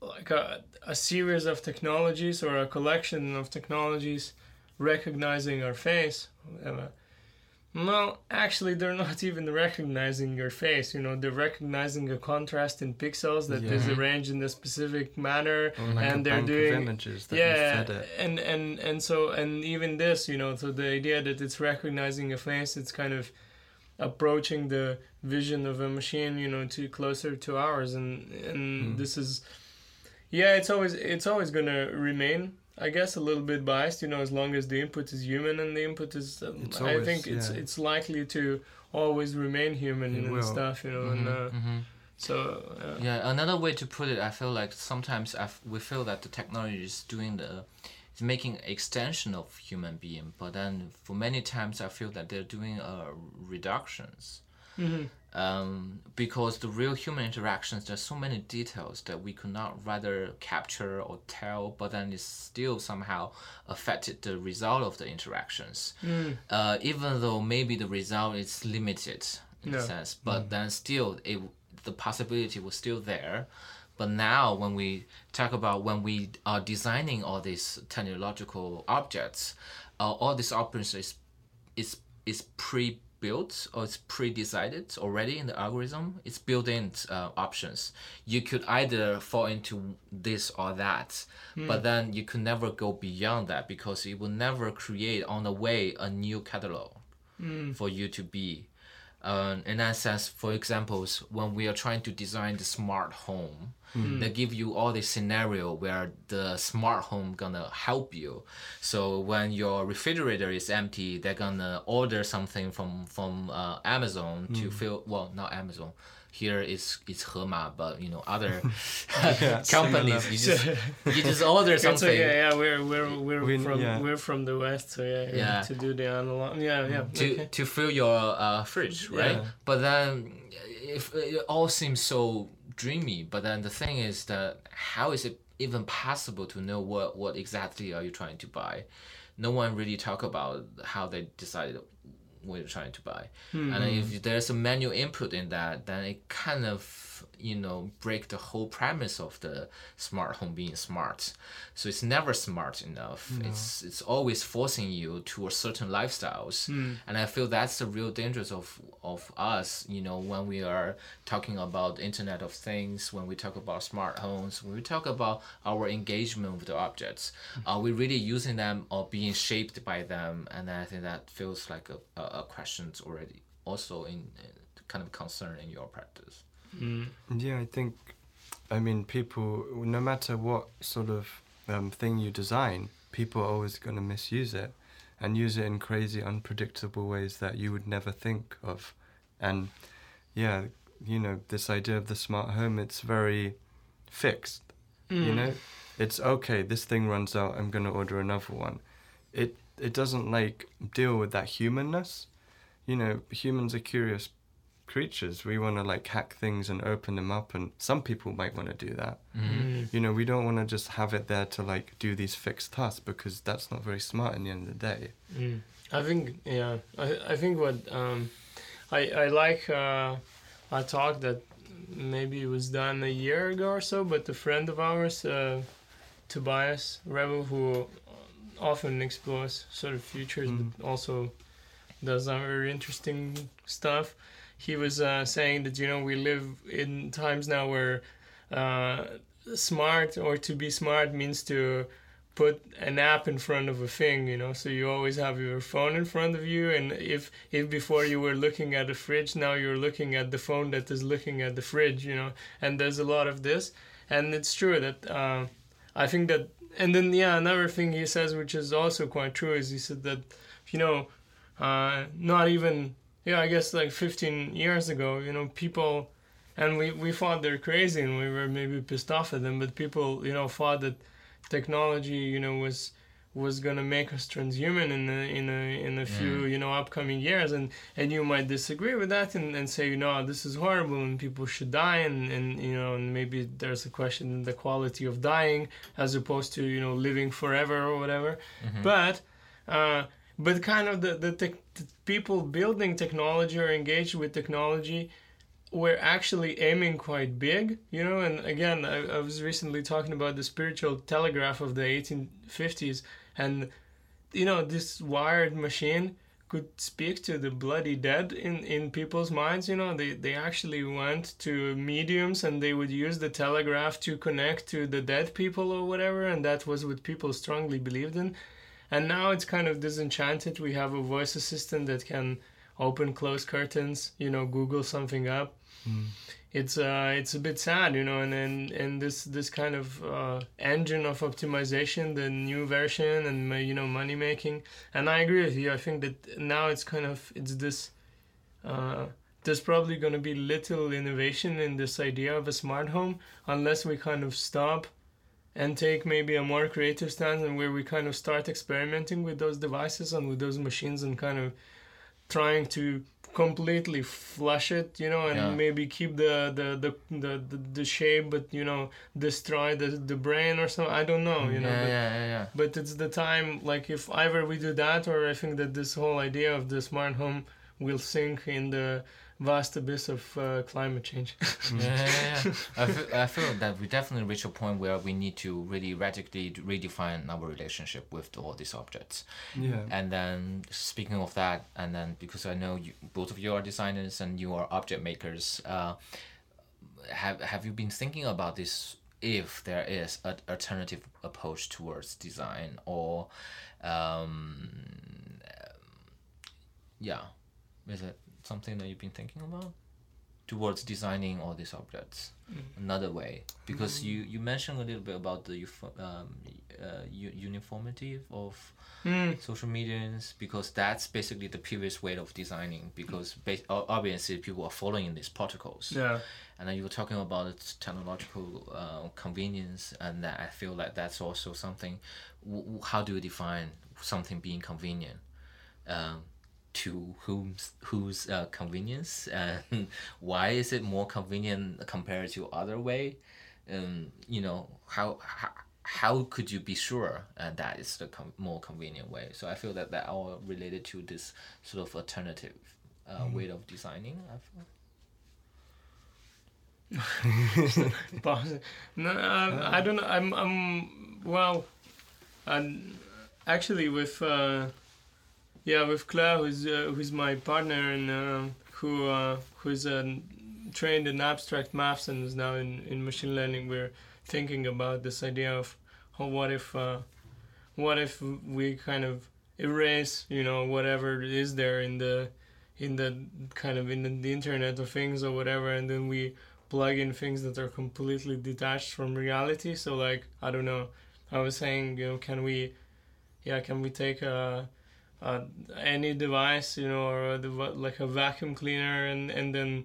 like a, a series of technologies or a collection of technologies recognizing our face, whatever. Well, actually, they're not even recognizing your face. You know, they're recognizing a contrast in pixels that is Yeah. arranged in a specific manner, like and they're doing of images that yeah, and and and so and even this, you know, so the idea that it's recognizing a face, it's kind of approaching the vision of a machine, you know, to closer to ours, and and Mm. this is, yeah, it's always it's always gonna remain. I guess a little bit biased, you know, as long as the input is human and the input is, um, It's I think it's yeah. it's likely to always remain human It and will. stuff, you know, and uh, mm-hmm. so uh, Yeah, another way to put it, I feel like sometimes I f- we feel that the technology is doing the, is making extension of human being, but then for many times I feel that they're doing uh, reductions. Mhm. Um, because the real human interactions, there's so many details that we could not rather capture or tell, but then it still somehow affected the result of the interactions. Mm. Uh, even though maybe the result is limited in a sense, but then still it the possibility was still there. But now when we talk about when we are designing all these technological objects, uh, all these options is is is pre-built or it's pre-decided already in the algorithm. It's built-in uh, options. You could either fall into this or that, but then you could never go beyond that because it will never create on the way a new catalog for you to be. Um, in that sense, for examples, when we are trying to design the smart home, they give you all this scenario where the smart home gonna help you. So when your refrigerator is empty, they're gonna order something from from uh, Amazon to fill. Well, not Amazon. Here is it's Hema, but you know other Yeah, companies. You just you just order It's okay, something. yeah, yeah, we're we're we're We- from yeah. we're from the west, so yeah, yeah, Yeah. to do the analog, yeah, yeah, to okay. to fill your uh, fridge, right? Yeah. But then, if it all seems so dreamy, but then the thing is that how is it even possible to know what what exactly are you trying to buy? No one really talk about how they decided what you're trying to buy. Hmm. And if there's a manual input in that, then it kind of you know break the whole premise of the smart home being smart. So it's never smart enough. It's it's always forcing you to a certain lifestyles. Hmm. And I feel that's the real dangers of of us. You know when we are talking about Internet of Things, when we talk about smart homes, when we talk about our engagement with the objects, hmm. are we really using them or being shaped by them? And I think that feels like a, a, a question already also in, in kind of concern in your practice. Yeah, I think, I mean, people, no matter what sort of um, thing you design, people are always going to misuse it and use it in crazy, unpredictable ways that you would never think of. And yeah, you know, this idea of the smart home, it's very fixed. You know, it's okay, this thing runs out, I'm going to order another one. It, it doesn't like deal with that humanness. You know, humans are curious creatures. We want to like hack things and open them up, and some people might want to do that. Hmm. You know, we don't want to just have it there to like do these fixed tasks because that's not very smart in the end of the day. Mm. I think yeah. I I think what um, I I like uh, a talk that maybe it was done a year ago or so, but a friend of ours, uh, Tobias Revell, who often explores sort of futures, Mm. but also does some very interesting stuff. He was uh, saying that you know we live in times now where uh, smart or to be smart means to put an app in front of a thing you know? So you always have your phone in front of you and if if before you were looking at a fridge now you're looking at the phone that is looking at the fridge you know? And there's a lot of this. And it's true that uh, i think that and then yeah another thing he says which is also quite true is he said that you know uh, not even yeah i guess like 15 years ago you know people and we, we thought they're crazy and we were maybe pissed off at them but people you know thought that technology you know was was gonna make us transhuman in a in a in a few you know upcoming years. And and you might disagree with that and, and say you know this is horrible and people should die. And and you know and maybe there's a question in the quality of dying as opposed to you know living forever or whatever. But uh but kind of the the, the people building technology or engaged with technology we're actually aiming quite big, you know. And again, I, I was recently talking about the spiritual telegraph of the 1850s, and you know, this wired machine could speak to the bloody dead in, in people's minds. You know, they, they actually went to mediums and they would use the telegraph to connect to the dead people or whatever, and that was what people strongly believed in. And now it's kind of disenchanted. We have a voice assistant that can open close curtains, you know, Google something up. It's uh, it's a bit sad, you know, and and, and this this kind of uh, engine of optimization, the new version, and you know, money making. And I agree with you. I think that now it's kind of it's this. Uh, there's probably going to be little innovation in this idea of a smart home unless we kind of stop and take maybe a more creative stance and where we kind of start experimenting with those devices and with those machines and kind of trying to completely flush it you know and Yeah. maybe keep the the, the the the the shape but you know destroy the the brain or something i don't know you know but, yeah, yeah, yeah. but it's the time like if either we do that or i think that this whole idea of the smart home will sink in the vast abyss of uh, climate change yeah, yeah, yeah. I, feel, I feel that we definitely reach a point where we need to really radically redefine our relationship with all these objects. Yeah. And then speaking of that, and then because I know you, both of you are designers and you are object makers, uh, have have you been thinking about this? If there is an alternative approach towards design, or um, yeah, is it something that you've been thinking about? Towards designing all these objects. Another way? Because you you mentioned a little bit about the um, uh, uniformity of Mm. social medias because that's basically the previous way of designing because obviously people are following these protocols. Yeah. And then you were talking about technological uh, convenience and that i feel like that's also something how do you define something being convenient? Um, to whom's whose uh, convenience and why is it more convenient compared to other way um, you know how, how how could you be sure uh, that is the com- more convenient way? So I feel that that all related to this sort of alternative uh, Mm. way of designing. I feel. No, um, I don't know. I'm, I'm well. I'm actually with, uh, yeah, with Claire, who's uh, who's my partner and uh, who uh, who's uh, trained in abstract maths and is now in, in machine learning. We're thinking about this idea of, oh, what if, uh, what if we kind of erase, you know, whatever is there in the, in the kind of in the, the Internet of Things or whatever, and then we plug in things that are completely detached from reality. So like I don't know, I was saying you know can we, yeah can we take a, a any device you know or a, dev- like a vacuum cleaner and and then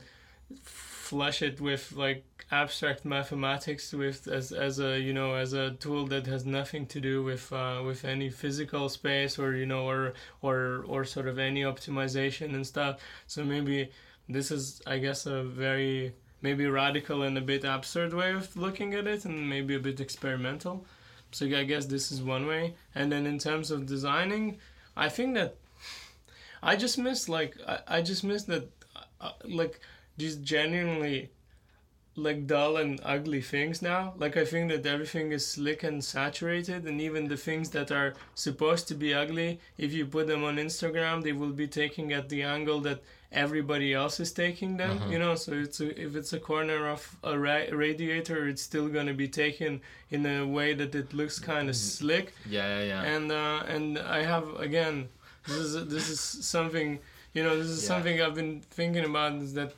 flush it with like abstract mathematics with as as a you know as a tool that has nothing to do with uh, with any physical space or you know or or or sort of any optimization and stuff. So maybe this is i guess a very maybe radical and a bit absurd way of looking at it and maybe a bit experimental. So i guess this is one way. And then in terms of designing i think that i just miss like i, I just miss that uh, like just genuinely like dull and ugly things now. Like I think that everything is slick and saturated, and even the things that are supposed to be ugly, if you put them on Instagram, they will be taking at the angle that everybody else is taking them. You know, so it's a, if it's a corner of a ra- radiator, it's still gonna be taken in a way that it looks kind of slick Yeah, yeah, yeah. and uh, and I have again this is this is something you know this is Yeah. something I've been thinking about is that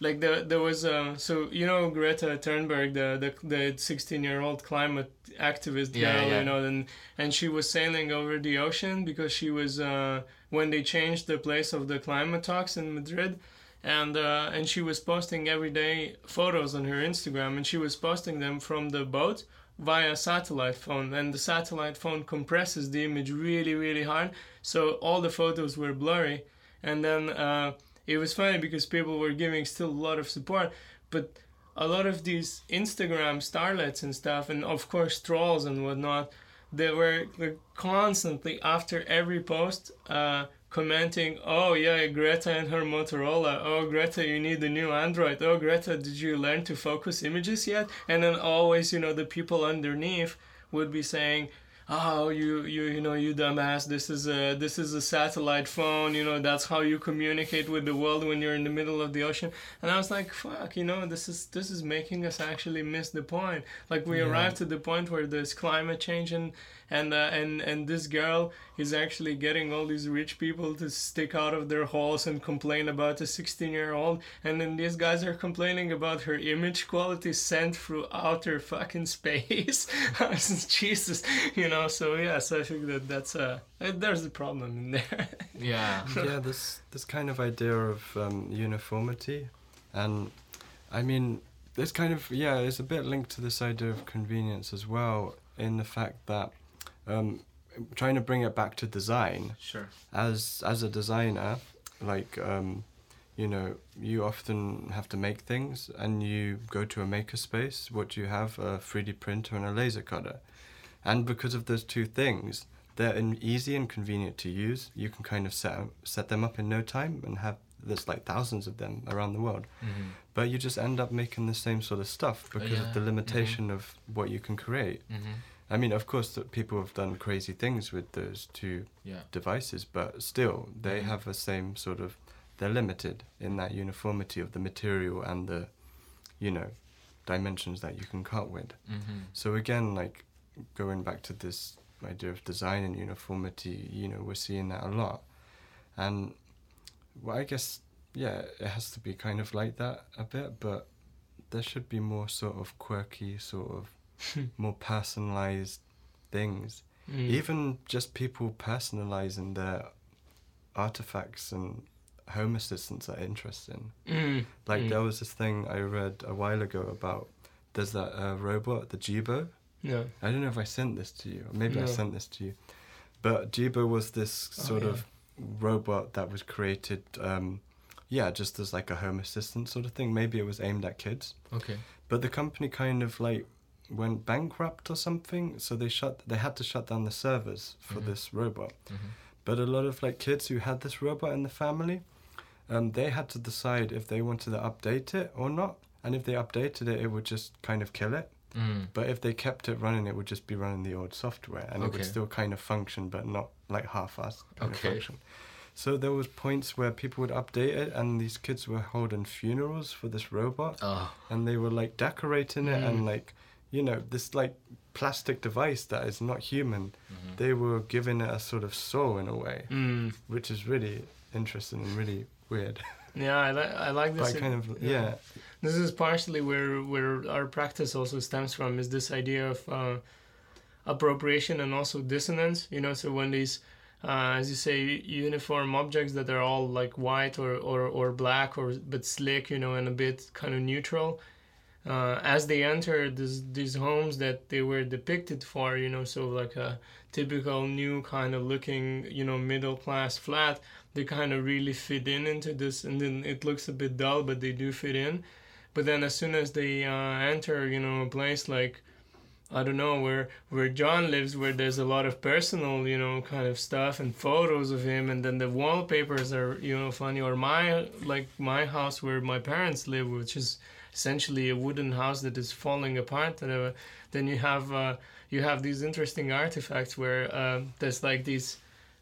like there there was uh, so you know Greta Thunberg the the the 16 year old climate activist Yeah, girl yeah. you know and and she was sailing over the ocean because she was uh, when they changed the place of the climate talks in Madrid and uh, and she was posting every day photos on her Instagram, and she was posting them from the boat via satellite phone, and the satellite phone compresses the image really really hard, so all the photos were blurry, and then uh, it was funny because people were giving still a lot of support, but a lot of these Instagram starlets and stuff, and of course trolls and whatnot, they were like, constantly after every post uh, commenting, "Oh yeah, Greta and her Motorola. Oh Greta, you need a new Android. Oh Greta, did you learn to focus images yet?" And then always, you know, the people underneath would be saying. Oh, you, you, you know, you dumbass. This is a, this is a satellite phone. You know, that's how you communicate with the world when you're in the middle of the ocean. And I was like, fuck, you know, this is, this is making us actually miss the point. Like we arrived to the point where there's climate change and, and, uh, and, and this girl is actually getting all these rich people to stick out of their holes and complain about a 16 year old. And then these guys are complaining about her image quality sent through outer fucking space. Jesus, you know, so yeah, so I think that that's, uh, there's a problem in there. yeah. yeah, this this kind of idea of um, uniformity, and I mean, this kind of yeah it's a bit linked to this idea of convenience as well, in the fact that um, trying to bring it back to design Sure. as as a designer, like um, you know, you often have to make things, and you go to a makerspace. What you have a three D printer and a laser cutter, and because of those two things, they're in, easy and convenient to use. You can kind of set set them up in no time and have there's like thousands of them around the world. Mm-hmm. But you just end up making the same sort of stuff because yeah, of the mhm. limitation of what you can create. Mm-hmm. I mean, of course, that people have done crazy things with those two Yeah. devices, but still, they Mhm. have the same sort of. They're limited in that uniformity of the material and the, you know, dimensions that you can cut with. Mm-hmm. So again, like going back to this idea of design and uniformity, you know, we're seeing that a lot, and well, I guess yeah, it has to be kind of like that a bit, but there should be more sort of quirky, sort of more personalized things. Mm. Even just people personalizing their artifacts and home assistants are interesting. Mm. Like Mm. there was this thing I read a while ago about there's that uh, robot, the Jibo. No. I don't know if I sent this to you, or maybe I sent this to you. But Jibo was this Oh, sort yeah. of robot that was created, um, yeah, just as like a home assistant sort of thing. Maybe it was aimed at kids. Okay. But the company kind of like went bankrupt or something, so they shut they had to shut down the servers for Mhm. this robot. Mhm. But a lot of like kids who had this robot in the family, um, they had to decide if they wanted to update it or not. And if they updated it, it would just kind of kill it. Mm. But if they kept it running, it would just be running the old software, and it would still kind of function, but not like half-assed kind of Okay. function. So there was points where people would update it, and these kids were holding funerals for this robot, Oh. and they were like decorating it, Mm. and like, you know, this like plastic device that is not human. Mhm. They were giving it a sort of soul in a way, Mm. which is really interesting and really weird. Yeah, I like I like this. but kind of yeah, This is partially where where our practice also stems from is this idea of uh, appropriation and also dissonance. You know, so when these, uh, as you say, uniform objects that are all like white or, or, or black or but slick, you know, and a bit kind of neutral, uh, as they enter this, these homes that they were depicted for, you know, so like a typical new kind of looking, you know, middle class flat, they kind of really fit in into this, and then it looks a bit dull, but they do fit in. But then as soon as they uh, enter, you know, a place like I don't know where where John lives, where there's a lot of personal, you know, kind of stuff and photos of him, and then the wallpapers are, you know, funny. Or my like my house where my parents live, which is essentially a wooden house that is falling apart. And uh, then you have uh, you have these interesting artifacts where uh, there's like these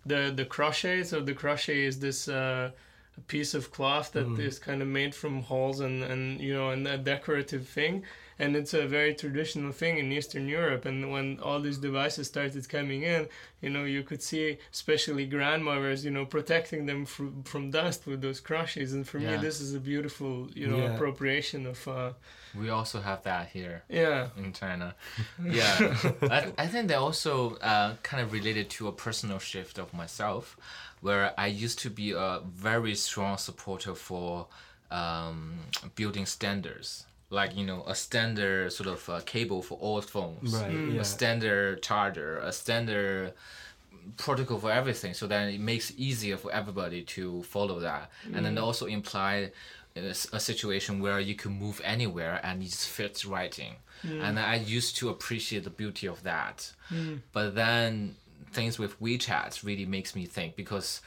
the the crochet. So the crochet is this. Uh, a piece of cloth that is Mm. kind of made from holes and, and you know and a decorative thing and it's a very traditional thing in Eastern Europe. And when all these devices started coming in, you know, you could see, especially grandmothers, you know, protecting them from from dust with those crushes. And for Yeah. me, this is a beautiful, you know, Yeah. appropriation of, uh, We also have that here yeah, in China. Yeah, I, I think they also uh, kind of related to a personal shift of myself, where I used to be a very strong supporter for um, building standards. Like you know, a standard sort of uh, cable for all phones, right, Mm. yeah. a standard charger, a standard protocol for everything, so that it makes it easier for everybody to follow that, and then mm. also imply uh, a situation where you can move anywhere and it just fits right in. Mm. And I used to appreciate the beauty of that, mm. but then things with WeChat really makes me think because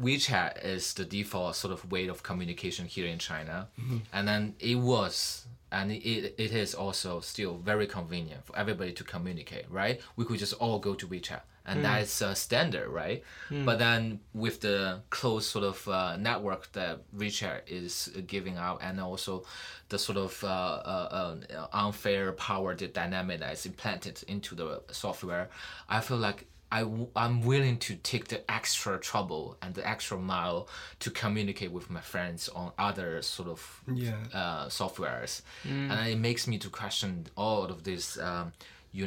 WeChat is the default sort of way of communication here in China, mm-hmm. and then it was and it, it is also still very convenient for everybody to communicate right? We could just all go to wechat and that is uh, standard right? But then with the close sort of uh, network that wechat is giving out and also the sort of uh, uh, uh, unfair power dy- dynamic that is implanted into the software i feel like I w- I'm willing to take the extra trouble and the extra mile to communicate with my friends on other sort of Yeah. uh, softwares, and it makes me to question all of this um,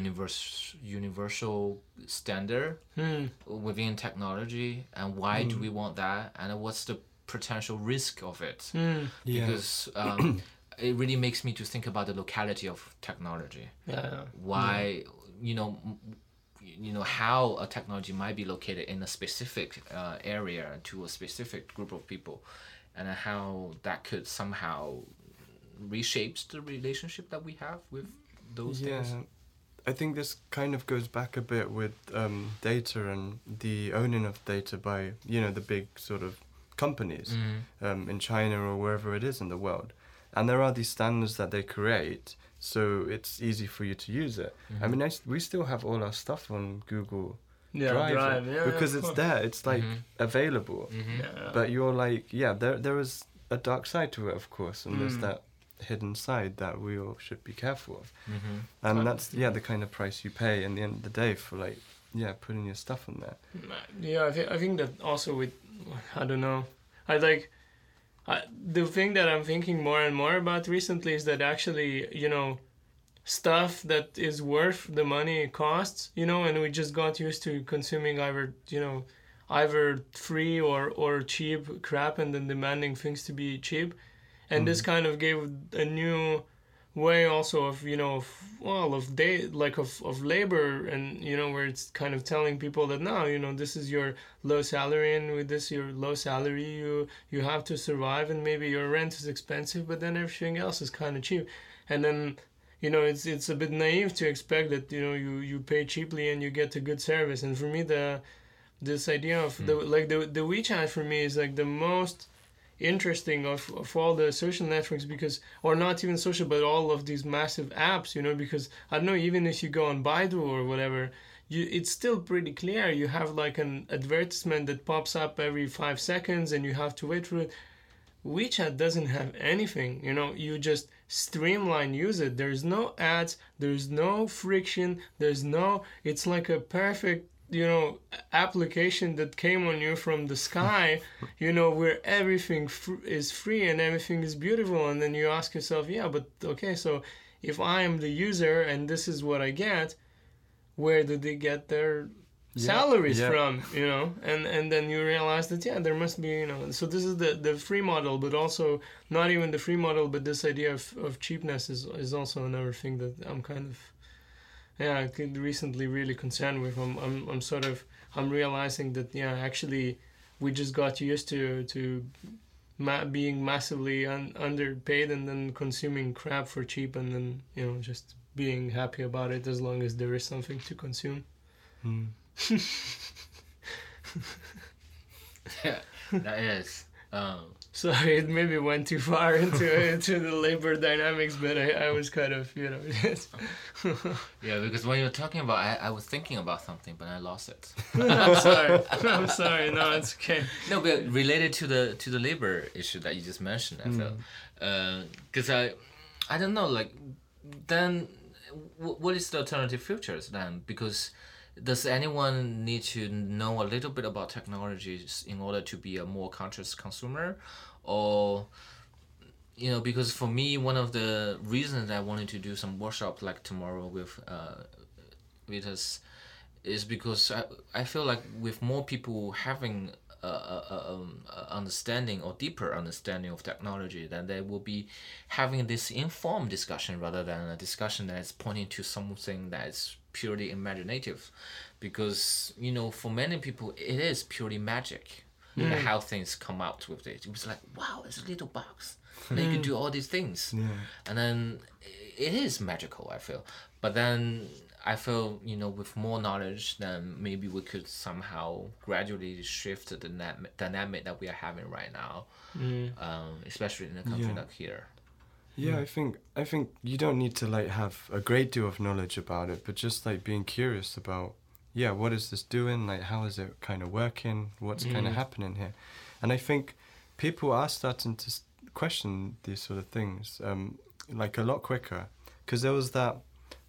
universe, universal standard Hmm. within technology, and why do we want that, and what's the potential risk of it? Hmm. Yeah. Because um, it really makes me to think about the locality of technology yeah, why you know m- you know how a technology might be located in a specific uh, area to a specific group of people and how that could somehow reshapes the relationship that we have with those yeah. things I think this kind of goes back a bit with um, data and the owning of data by you know the big sort of companies Mhm. um, in China or wherever it is in the world, and there are these standards that they create, so it's easy for you to use it. I mean, I s we still have all our stuff on Google yeah, Drive, drive, yeah, because of it's course. there. It's like Mhm. available, Mhm. Yeah, but you're like, yeah, there there is a dark side to it, of course, and there's Mm. that hidden side that we all should be careful of. Mhm. And that's yeah the kind of price you pay in the end of the day for like yeah putting your stuff on there. Yeah, I think I think that also with I don't know. I like I, the thing that I'm thinking more and more about recently is that actually, you know, stuff that is worth the money it costs, you know, and we just got used to consuming either, you know, either free or or cheap crap and then demanding things to be cheap. And this mm. kind of gave a new way also of you know of, well of day like of, of labor and you know where it's kind of telling people that now you know this is your low salary and with this your low salary you you have to survive and maybe your rent is expensive but then everything else is kind of cheap. And then you know it's it's a bit naive to expect that you know you you pay cheaply and you get a good service. And for me the this idea of the hmm. like the the WeChat for me is like the most interesting of, of all the social networks because or not even social but all of these massive apps you know because i don't know even if you go on baidu or whatever you it's still pretty clear you have like an advertisement that pops up every five seconds and you have to wait for it WeChat doesn't have anything. You know, you just streamline use it. There's no ads, there's no friction, there's no it's like a perfect, you know, application that came on you from the sky, you know, where everything fr- is free and everything is beautiful and then you ask yourself, yeah, but okay, so if I am the user and this is what I get, where did they get their salaries yeah. from you know and and then you realize that yeah there must be you know so this is the the free model but also not even the free model but this idea of, of cheapness is is also another thing that i'm kind of yeah I could recently really concerned with I'm, I'm i'm sort of i'm realizing that yeah actually we just got used to to ma- being massively un- underpaid and then consuming crap for cheap and then you know just being happy about it as long as there is something to consume Mm. yeah, that is. Um, Sorry, it maybe went too far into into the labor dynamics, but I, I was kind of you know. yeah, because when you're talking about, I, I was thinking about something, but I lost it. I'm sorry. I'm sorry. No, it's okay. No, but related to the to the labor issue that you just mentioned, I feel, mm. uh, because I, I don't know, like, then, w- what is the alternative futures then? Because does anyone need to know a little bit about technologies in order to be a more conscious consumer, or, you know, because for me, one of the reasons I wanted to do some workshop like tomorrow with, uh, with us, is because I, I feel like with more people having a, a, um, a understanding or deeper understanding of technology, then they will be having this informed discussion rather than a discussion that is pointing to something that is purely imaginative, because you know for many people it is purely magic. Know, how things come out with it. It was like, wow, it's a little box. And you can do all these things Yeah. and then it is magical i feel but then i feel you know with more knowledge then maybe we could somehow gradually shift the dynamic, dynamic that we are having right now um, especially in a country Yeah. like here Yeah, I think I think you don't need to like have a great deal of knowledge about it, but just like being curious about, yeah, what is this doing? Like, how is it kind of working? What's kind of happening here? And I think people are starting to question these sort of things, um, like a lot quicker, because there was that.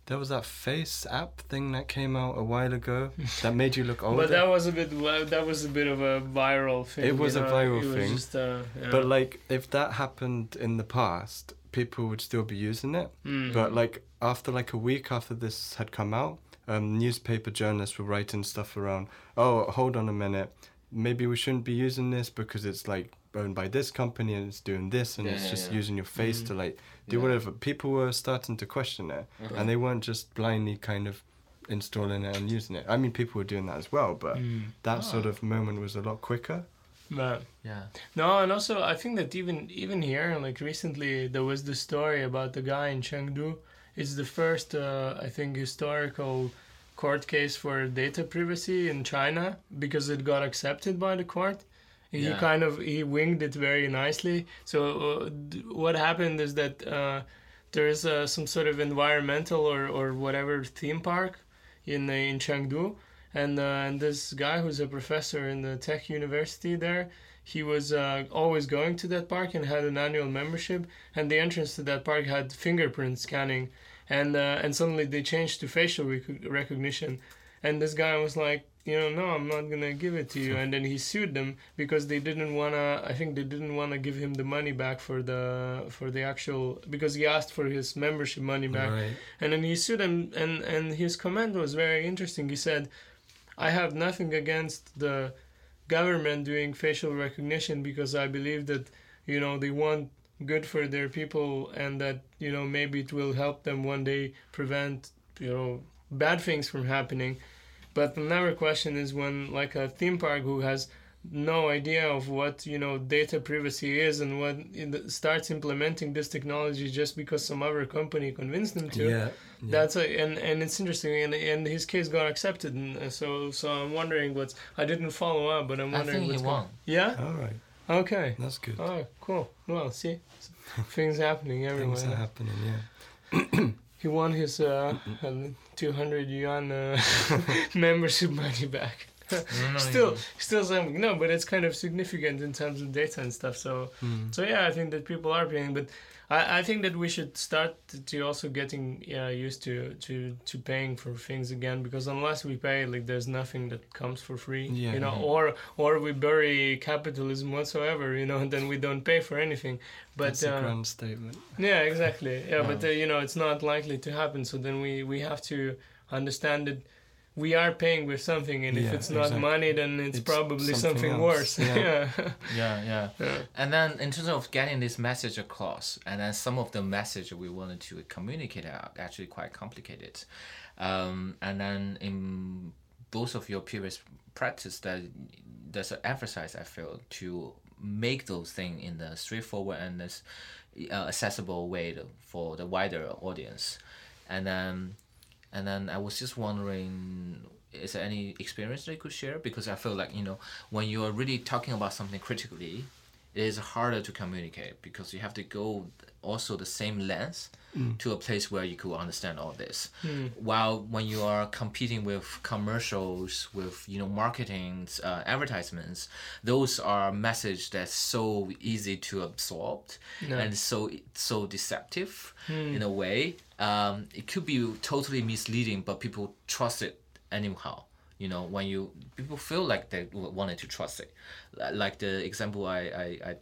There was that FaceApp thing that came out a while ago that made you look older. But that was a bit. That was a bit of a viral thing. It was you a viral it was thing. Just, uh, yeah. But like, if that happened in the past, people would still be using it. Mm. But like after like a week after this had come out, um, newspaper journalists were writing stuff around. Oh, hold on a minute. Maybe we shouldn't be using this because it's like owned by this company and it's doing this and Yeah, it's yeah, just yeah. using your face to like do Yeah. whatever. People were starting to question it, and they weren't just blindly kind of installing it and using it. I mean, people were doing that as well, but Mm. that sort of moment was a lot quicker. But yeah no, and also I think that even even here, like recently, there was the story about the guy in Chengdu. It's the first, uh, I think, historical court case for data privacy in China because it got accepted by the court. He Yeah. kind of he winged it very nicely. So uh, d- what happened is that uh, there is uh, some sort of environmental or, or whatever theme park in uh, in Chengdu, and uh, and this guy who's a professor in the tech university there, he was uh, always going to that park and had an annual membership, and the entrance to that park had fingerprint scanning, and uh, and suddenly they changed to facial rec- recognition, and this guy was like. You know, no, I'm not gonna give it to you. And then he sued them because they didn't wanna. I think they didn't wanna give him the money back for the for the actual because he asked for his membership money back. Right. And then he sued them, and, and his comment was very interesting. He said, I have nothing against the government doing facial recognition because I believe that, you know, they want good for their people and that, you know, maybe it will help them one day prevent, you know, bad things from happening. But another question is when, like, a theme park who has no idea of what you know data privacy is and what it starts implementing this technology just because some other company convinced them to Yeah. yeah. that's a, and and it's interesting and and his case got accepted and uh, so so i'm wondering what's i didn't follow up but i'm I wondering think he what's going- won. yeah All right. okay That's good. oh cool well see things happening everywhere Things are happening. Yeah. he won his uh 200 yuan uh, membership money back. Still still something no but it's kind of significant in terms of data and stuff so Mm. so yeah i think that people are paying but i, I think that we should start to- also getting yeah, used to, to to paying for things again because unless we pay like there's nothing that comes for free Yeah. you know Mhm. or or we bury capitalism whatsoever you know and then we don't pay for anything but That's a uh, grand statement. yeah, exactly. Yeah, but uh, you know, it's not likely to happen. So then we we have to understand that we are paying with something, and if it's not exactly. money, then it's, It's probably something something, worse. Yeah. yeah. yeah, yeah. Yeah. And then in terms of getting this message across, and then some of the message we wanted to communicate are actually quite complicated. Um, and then in both of your previous practice, that there's an emphasis I feel to make those things in the straightforward and this uh, accessible way to, for the wider audience. And then, and then I was just wondering, is there any experience that you could share? Because I feel like you know when you are really talking about something critically, it is harder to communicate because you have to go also the same length to a place where you could understand all this. While when you are competing with commercials, with you know marketing, uh, advertisements, those are message that's so easy to absorb Yeah. and so so deceptive in a way. Um, it could be totally misleading, but people trust it anyhow. You know, when you people feel like they wanted to trust it, like the example I, I, I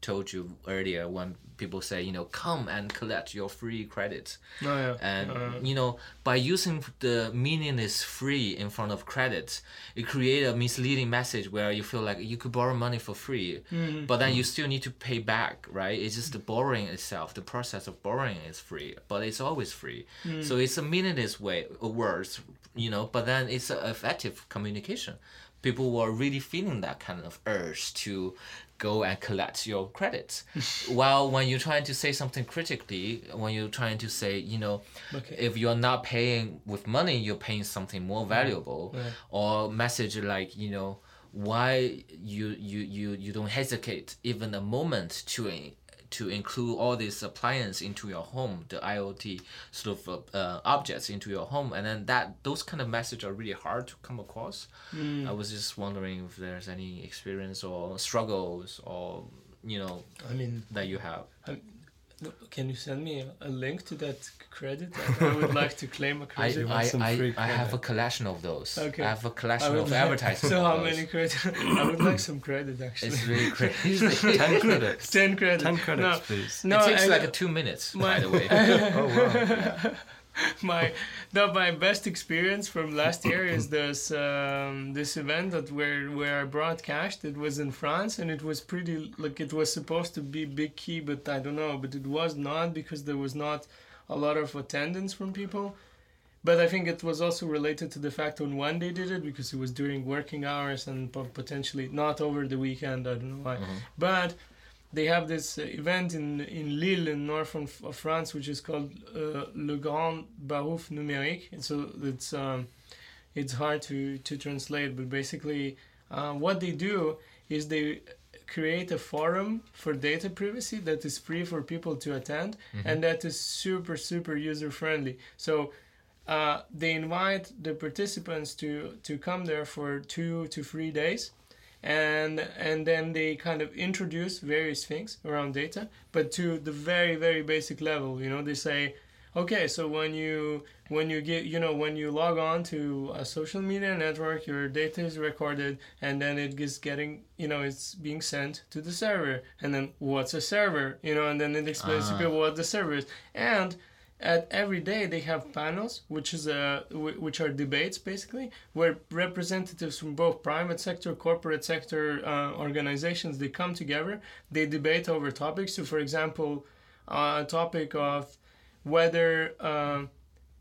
told you earlier when people say you know come and collect your free credit Oh yeah. and Uh, you know by using the meaningless free in front of credit it create a misleading message where you feel like you could borrow money for free Mm-hmm. but then you still need to pay back right it's just the borrowing itself the process of borrowing is free but it's always free Mm. so it's a meaningless way of words you know but then it's effective communication people were really feeling that kind of urge to go and collect your credits while when you're trying to say something critically when you're trying to say you know Okay. if you're not paying with money you're paying something more valuable Yeah. or message like you know why you you you, you don't hesitate even a moment to to include all these appliances into your home the iot sort of uh, objects into your home and then that those kind of messages are really hard to come across Mm. i was just wondering if there's any experience or struggles or you know I mean, that you have can you send me a, a link to that credit? I, I would like to claim a credit. I, some I, free I have a collection of those. Okay. I have a collection of like- advertisements. So how many credit? I would like some credit actually. It's really crazy. Ten credits. Ten credit. Ten credits, No, please. no, it takes I- like a two minutes, my- by the way. Oh wow. my no, my best experience from last year is this um, this event that where where I broadcast. It was in France and it was pretty like it was supposed to be big key, but I don't know, but it was not because there was not a lot of attendance from people. But I think it was also related to the fact on when they did it because it was during working hours and potentially not over the weekend. I don't know why, but they have this uh, event in in Lille in north of, France, which is called uh, Le Grand Barouf Numérique. And so it's um, it's hard to to translate, but basically, uh, what they do is they create a forum for data privacy that is free for people to attend and that is super super user friendly. So uh, they invite the participants to to come there for two to three days and and then they kind of introduce various things around data but to the very very basic level you know they say okay so when you when you get you know when you log on to a social media network your data is recorded and then it is getting you know it's being sent to the server and then what's a server you know and then it explains to Ah. people what the server is and at every day they have panels which is a which are debates basically where representatives from both private sector corporate sector uh, organizations they come together they debate over topics. So for example uh, a topic of whether uh,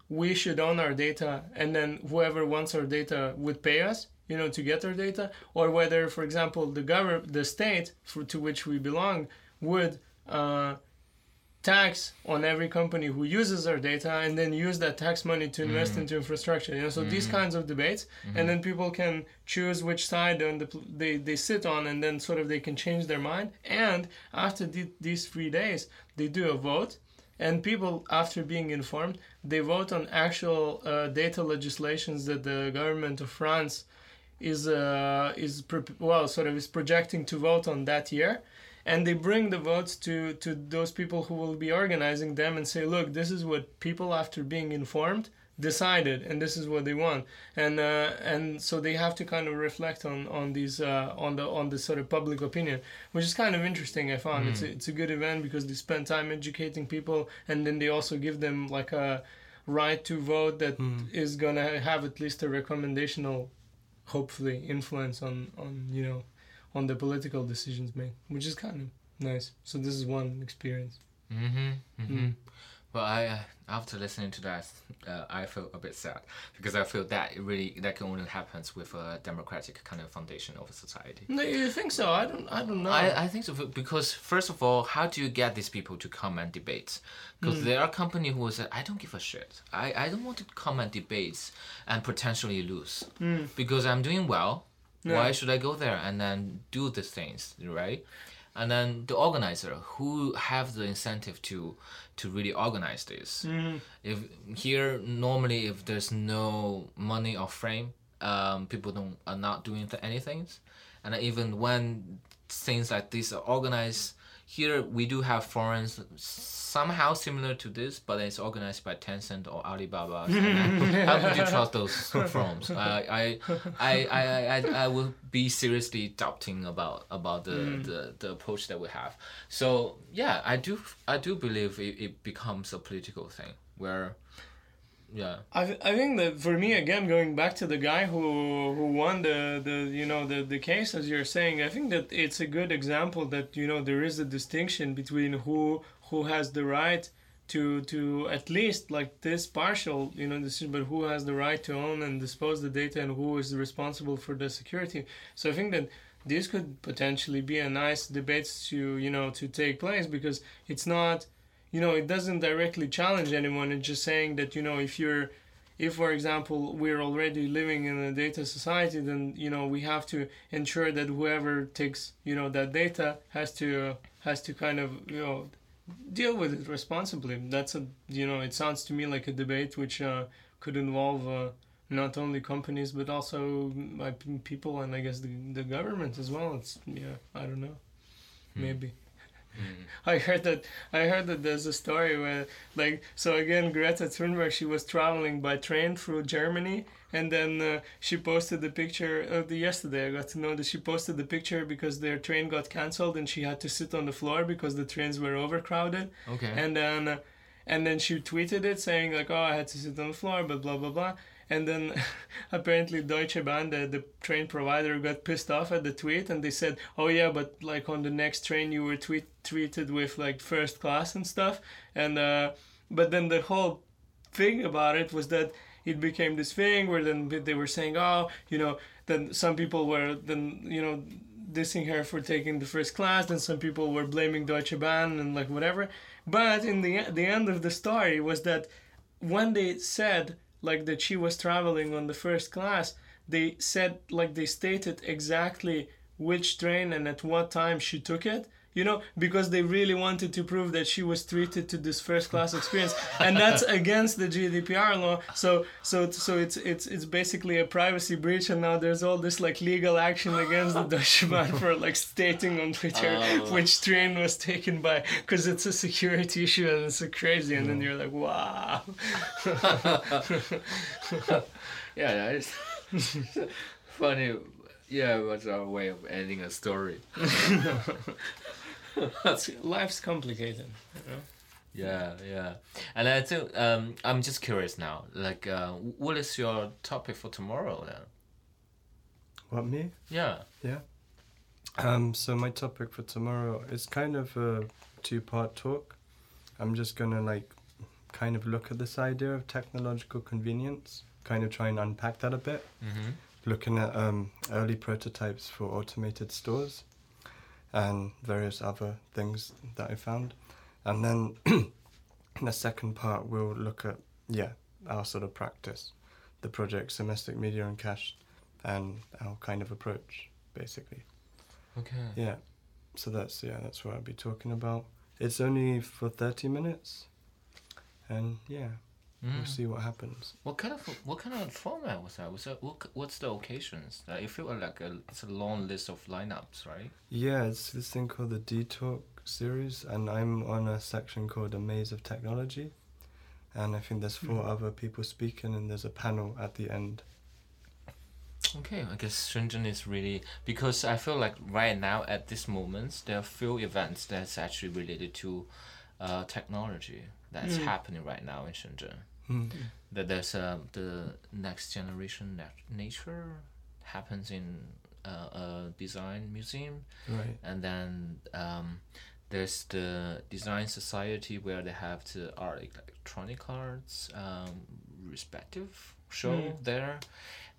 we should own our data and then whoever wants our data would pay us you know, to get our data, or whether, for example, the government, the state for, to which we belong, would uh, tax on every company who uses our data and then use that tax money to invest into infrastructure you know? So these kinds of debates and then people can choose which side on the, they, they sit on and then sort of they can change their mind. And after the, these three days they do a vote and people after being informed they vote on actual uh, data legislations that the government of france is uh, is pre- well sort of is projecting to vote on that year and they bring the votes to to those people who will be organizing them and say look this is what people after being informed decided and this is what they want. And uh, and so they have to kind of reflect on on these uh, on the on the sort of public opinion which is kind of interesting i found. It's, a, it's a good event because they spend time educating people and then they also give them like a right to vote that is gonna have at least a recommendational hopefully influence on on you know on the political decisions made which is kind of nice so this is one experience Mm-hmm. mm-hmm. Well, I uh, after listening to that, uh, I feel a bit sad because I feel that it really that can only happens with a democratic kind of foundation of a society. no you think so i don't i don't know I, I think so because first of all, how do you get these people to come and debate? Because there are companies who say, "I don't give a shit. I, I don't want to come and debates and potentially lose because I'm doing well. Why should I go there and then do these things, right?" And then the organizer who have the incentive to to really organize this. If here normally if there's no money or frame, um, people don't are not doing th- anything, and even when things like this are organized, here we do have forums somehow similar to this, but it's organized by Tencent or Alibaba. How could you trust those forums? I, I, I, I, I, will be seriously doubting about about the, hmm. the, the approach that we have. So yeah, I do I do believe it, it becomes a political thing where, yeah. I, I think that for me again going back to the guy who who won the, the you know the, the case as you're saying I think that it's a good example that you know there is a distinction between who who has the right to to at least like this partial you know decision but who has the right to own and dispose the data and who is responsible for the security so I think that this could potentially be a nice debate to you know to take place because it's not you know it doesn't directly challenge anyone. It's just saying that you know if you're if for example we're already living in a data society then you know we have to ensure that whoever takes you know that data has to has to kind of you know deal with it responsibly. That's a you know it sounds to me like a debate which uh, could involve uh, not only companies but also uh, people and i guess the, the government as well. It's yeah i don't know. Maybe I heard that I heard that there's a story where like so again Greta Thunberg she was traveling by train through Germany and then uh, she posted the picture of the yesterday I got to know that she posted the picture because their train got cancelled and she had to sit on the floor because the trains were overcrowded. Okay. and then uh, and then she tweeted it saying like oh I had to sit on the floor but blah blah blah and then apparently Deutsche Bahn the, the train provider got pissed off at the tweet and they said oh yeah but like on the next train you were tweet treated with like first class and stuff. And uh but then the whole thing about it was that it became this thing where then they were saying oh you know then some people were then you know dissing her for taking the first class then some people were blaming Deutsche Bahn and like whatever. But in the the end of the story was that when they said like that she was traveling on the first class they said like they stated exactly which train and at what time she took it you know because they really wanted to prove that she was treated to this first class experience and that's against the GDPR law so so so it's it's it's basically a privacy breach and now there's all this like legal action against the Deutsche Bahn for like stating on Twitter Oh. which train was taken by because it's a security issue and it's so crazy and then mm. you're like wow Yeah, that is funny. Yeah, it was our way of ending a story. life's complicated you know? Yeah, yeah. And I think um, I'm just curious now. Like, uh, what is your topic for tomorrow then? What me? Yeah. Yeah. Um, so my topic for tomorrow is kind of a two-part talk. I'm just gonna like kind of look at this idea of technological convenience, kind of try and unpack that a bit. Mm-hmm. looking at um, early prototypes for automated stores and various other things that I found. And then in the second part, we'll look at, yeah, our sort of practice, the project, domestic media and cash, and our kind of approach, basically. Okay. Yeah. So that's yeah, that's what I'll be talking about. It's only for thirty minutes, and yeah, Mm. we'll see what happens. What kind of what kind of format was that? Was that what, what's the occasions? Uh, it feel like a, it's a long list of lineups, right? Yeah, it's this thing called the D Talk series, and I'm on a section called A Maze of Technology, and I think there's four Mhm. other people speaking, and there's a panel at the end. Okay, I guess Shenzhen is really because I feel like right now at this moment there are few events that's actually related to uh, technology that's Mm. happening right now in Shenzhen. Hmm. That there's uh, the next generation nat- nature happens in uh, a design museum, Right. and then um, there's the design society where they have the art electronic arts um, respective show Mm. there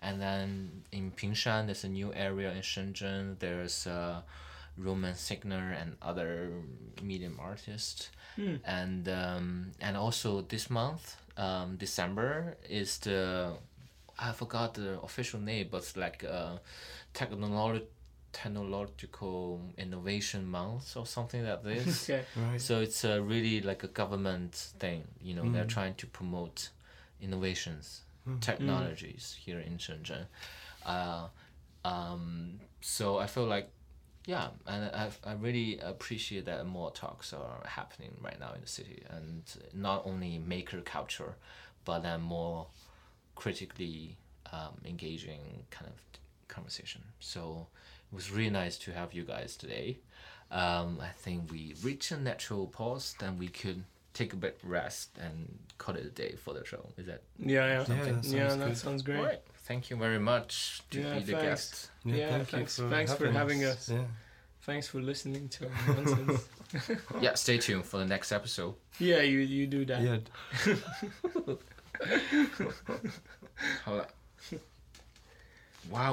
and then in Pingshan there's a new area in Shenzhen there's uh, Roman Signer and other medium artists Hmm. and um, and also this month um, December is the I forgot the official name but it's like uh, technology technological innovation month or something like this okay. Right. so it's uh, really like a government thing you know they're Mm. trying to promote innovations Mm. technologies here in Shenzhen uh, um, so I feel like yeah and I, I really appreciate that more talks are happening right now in the city and not only maker culture but then more critically um, engaging kind of conversation. So it was really nice to have you guys today. Um, I think we reached a natural pause then we could take a bit rest and call it a day for the show. Is that Yeah, yeah. Yeah, that Yeah, that sounds great all right thank you very much to Yeah, be the thanks. guest Yeah, thank thanks- you for thanks for having us. Yeah. Thanks for listening to our nonsense. yeah stay tuned for the next episode yeah, you you do that. Yeah. 好了，哇哦！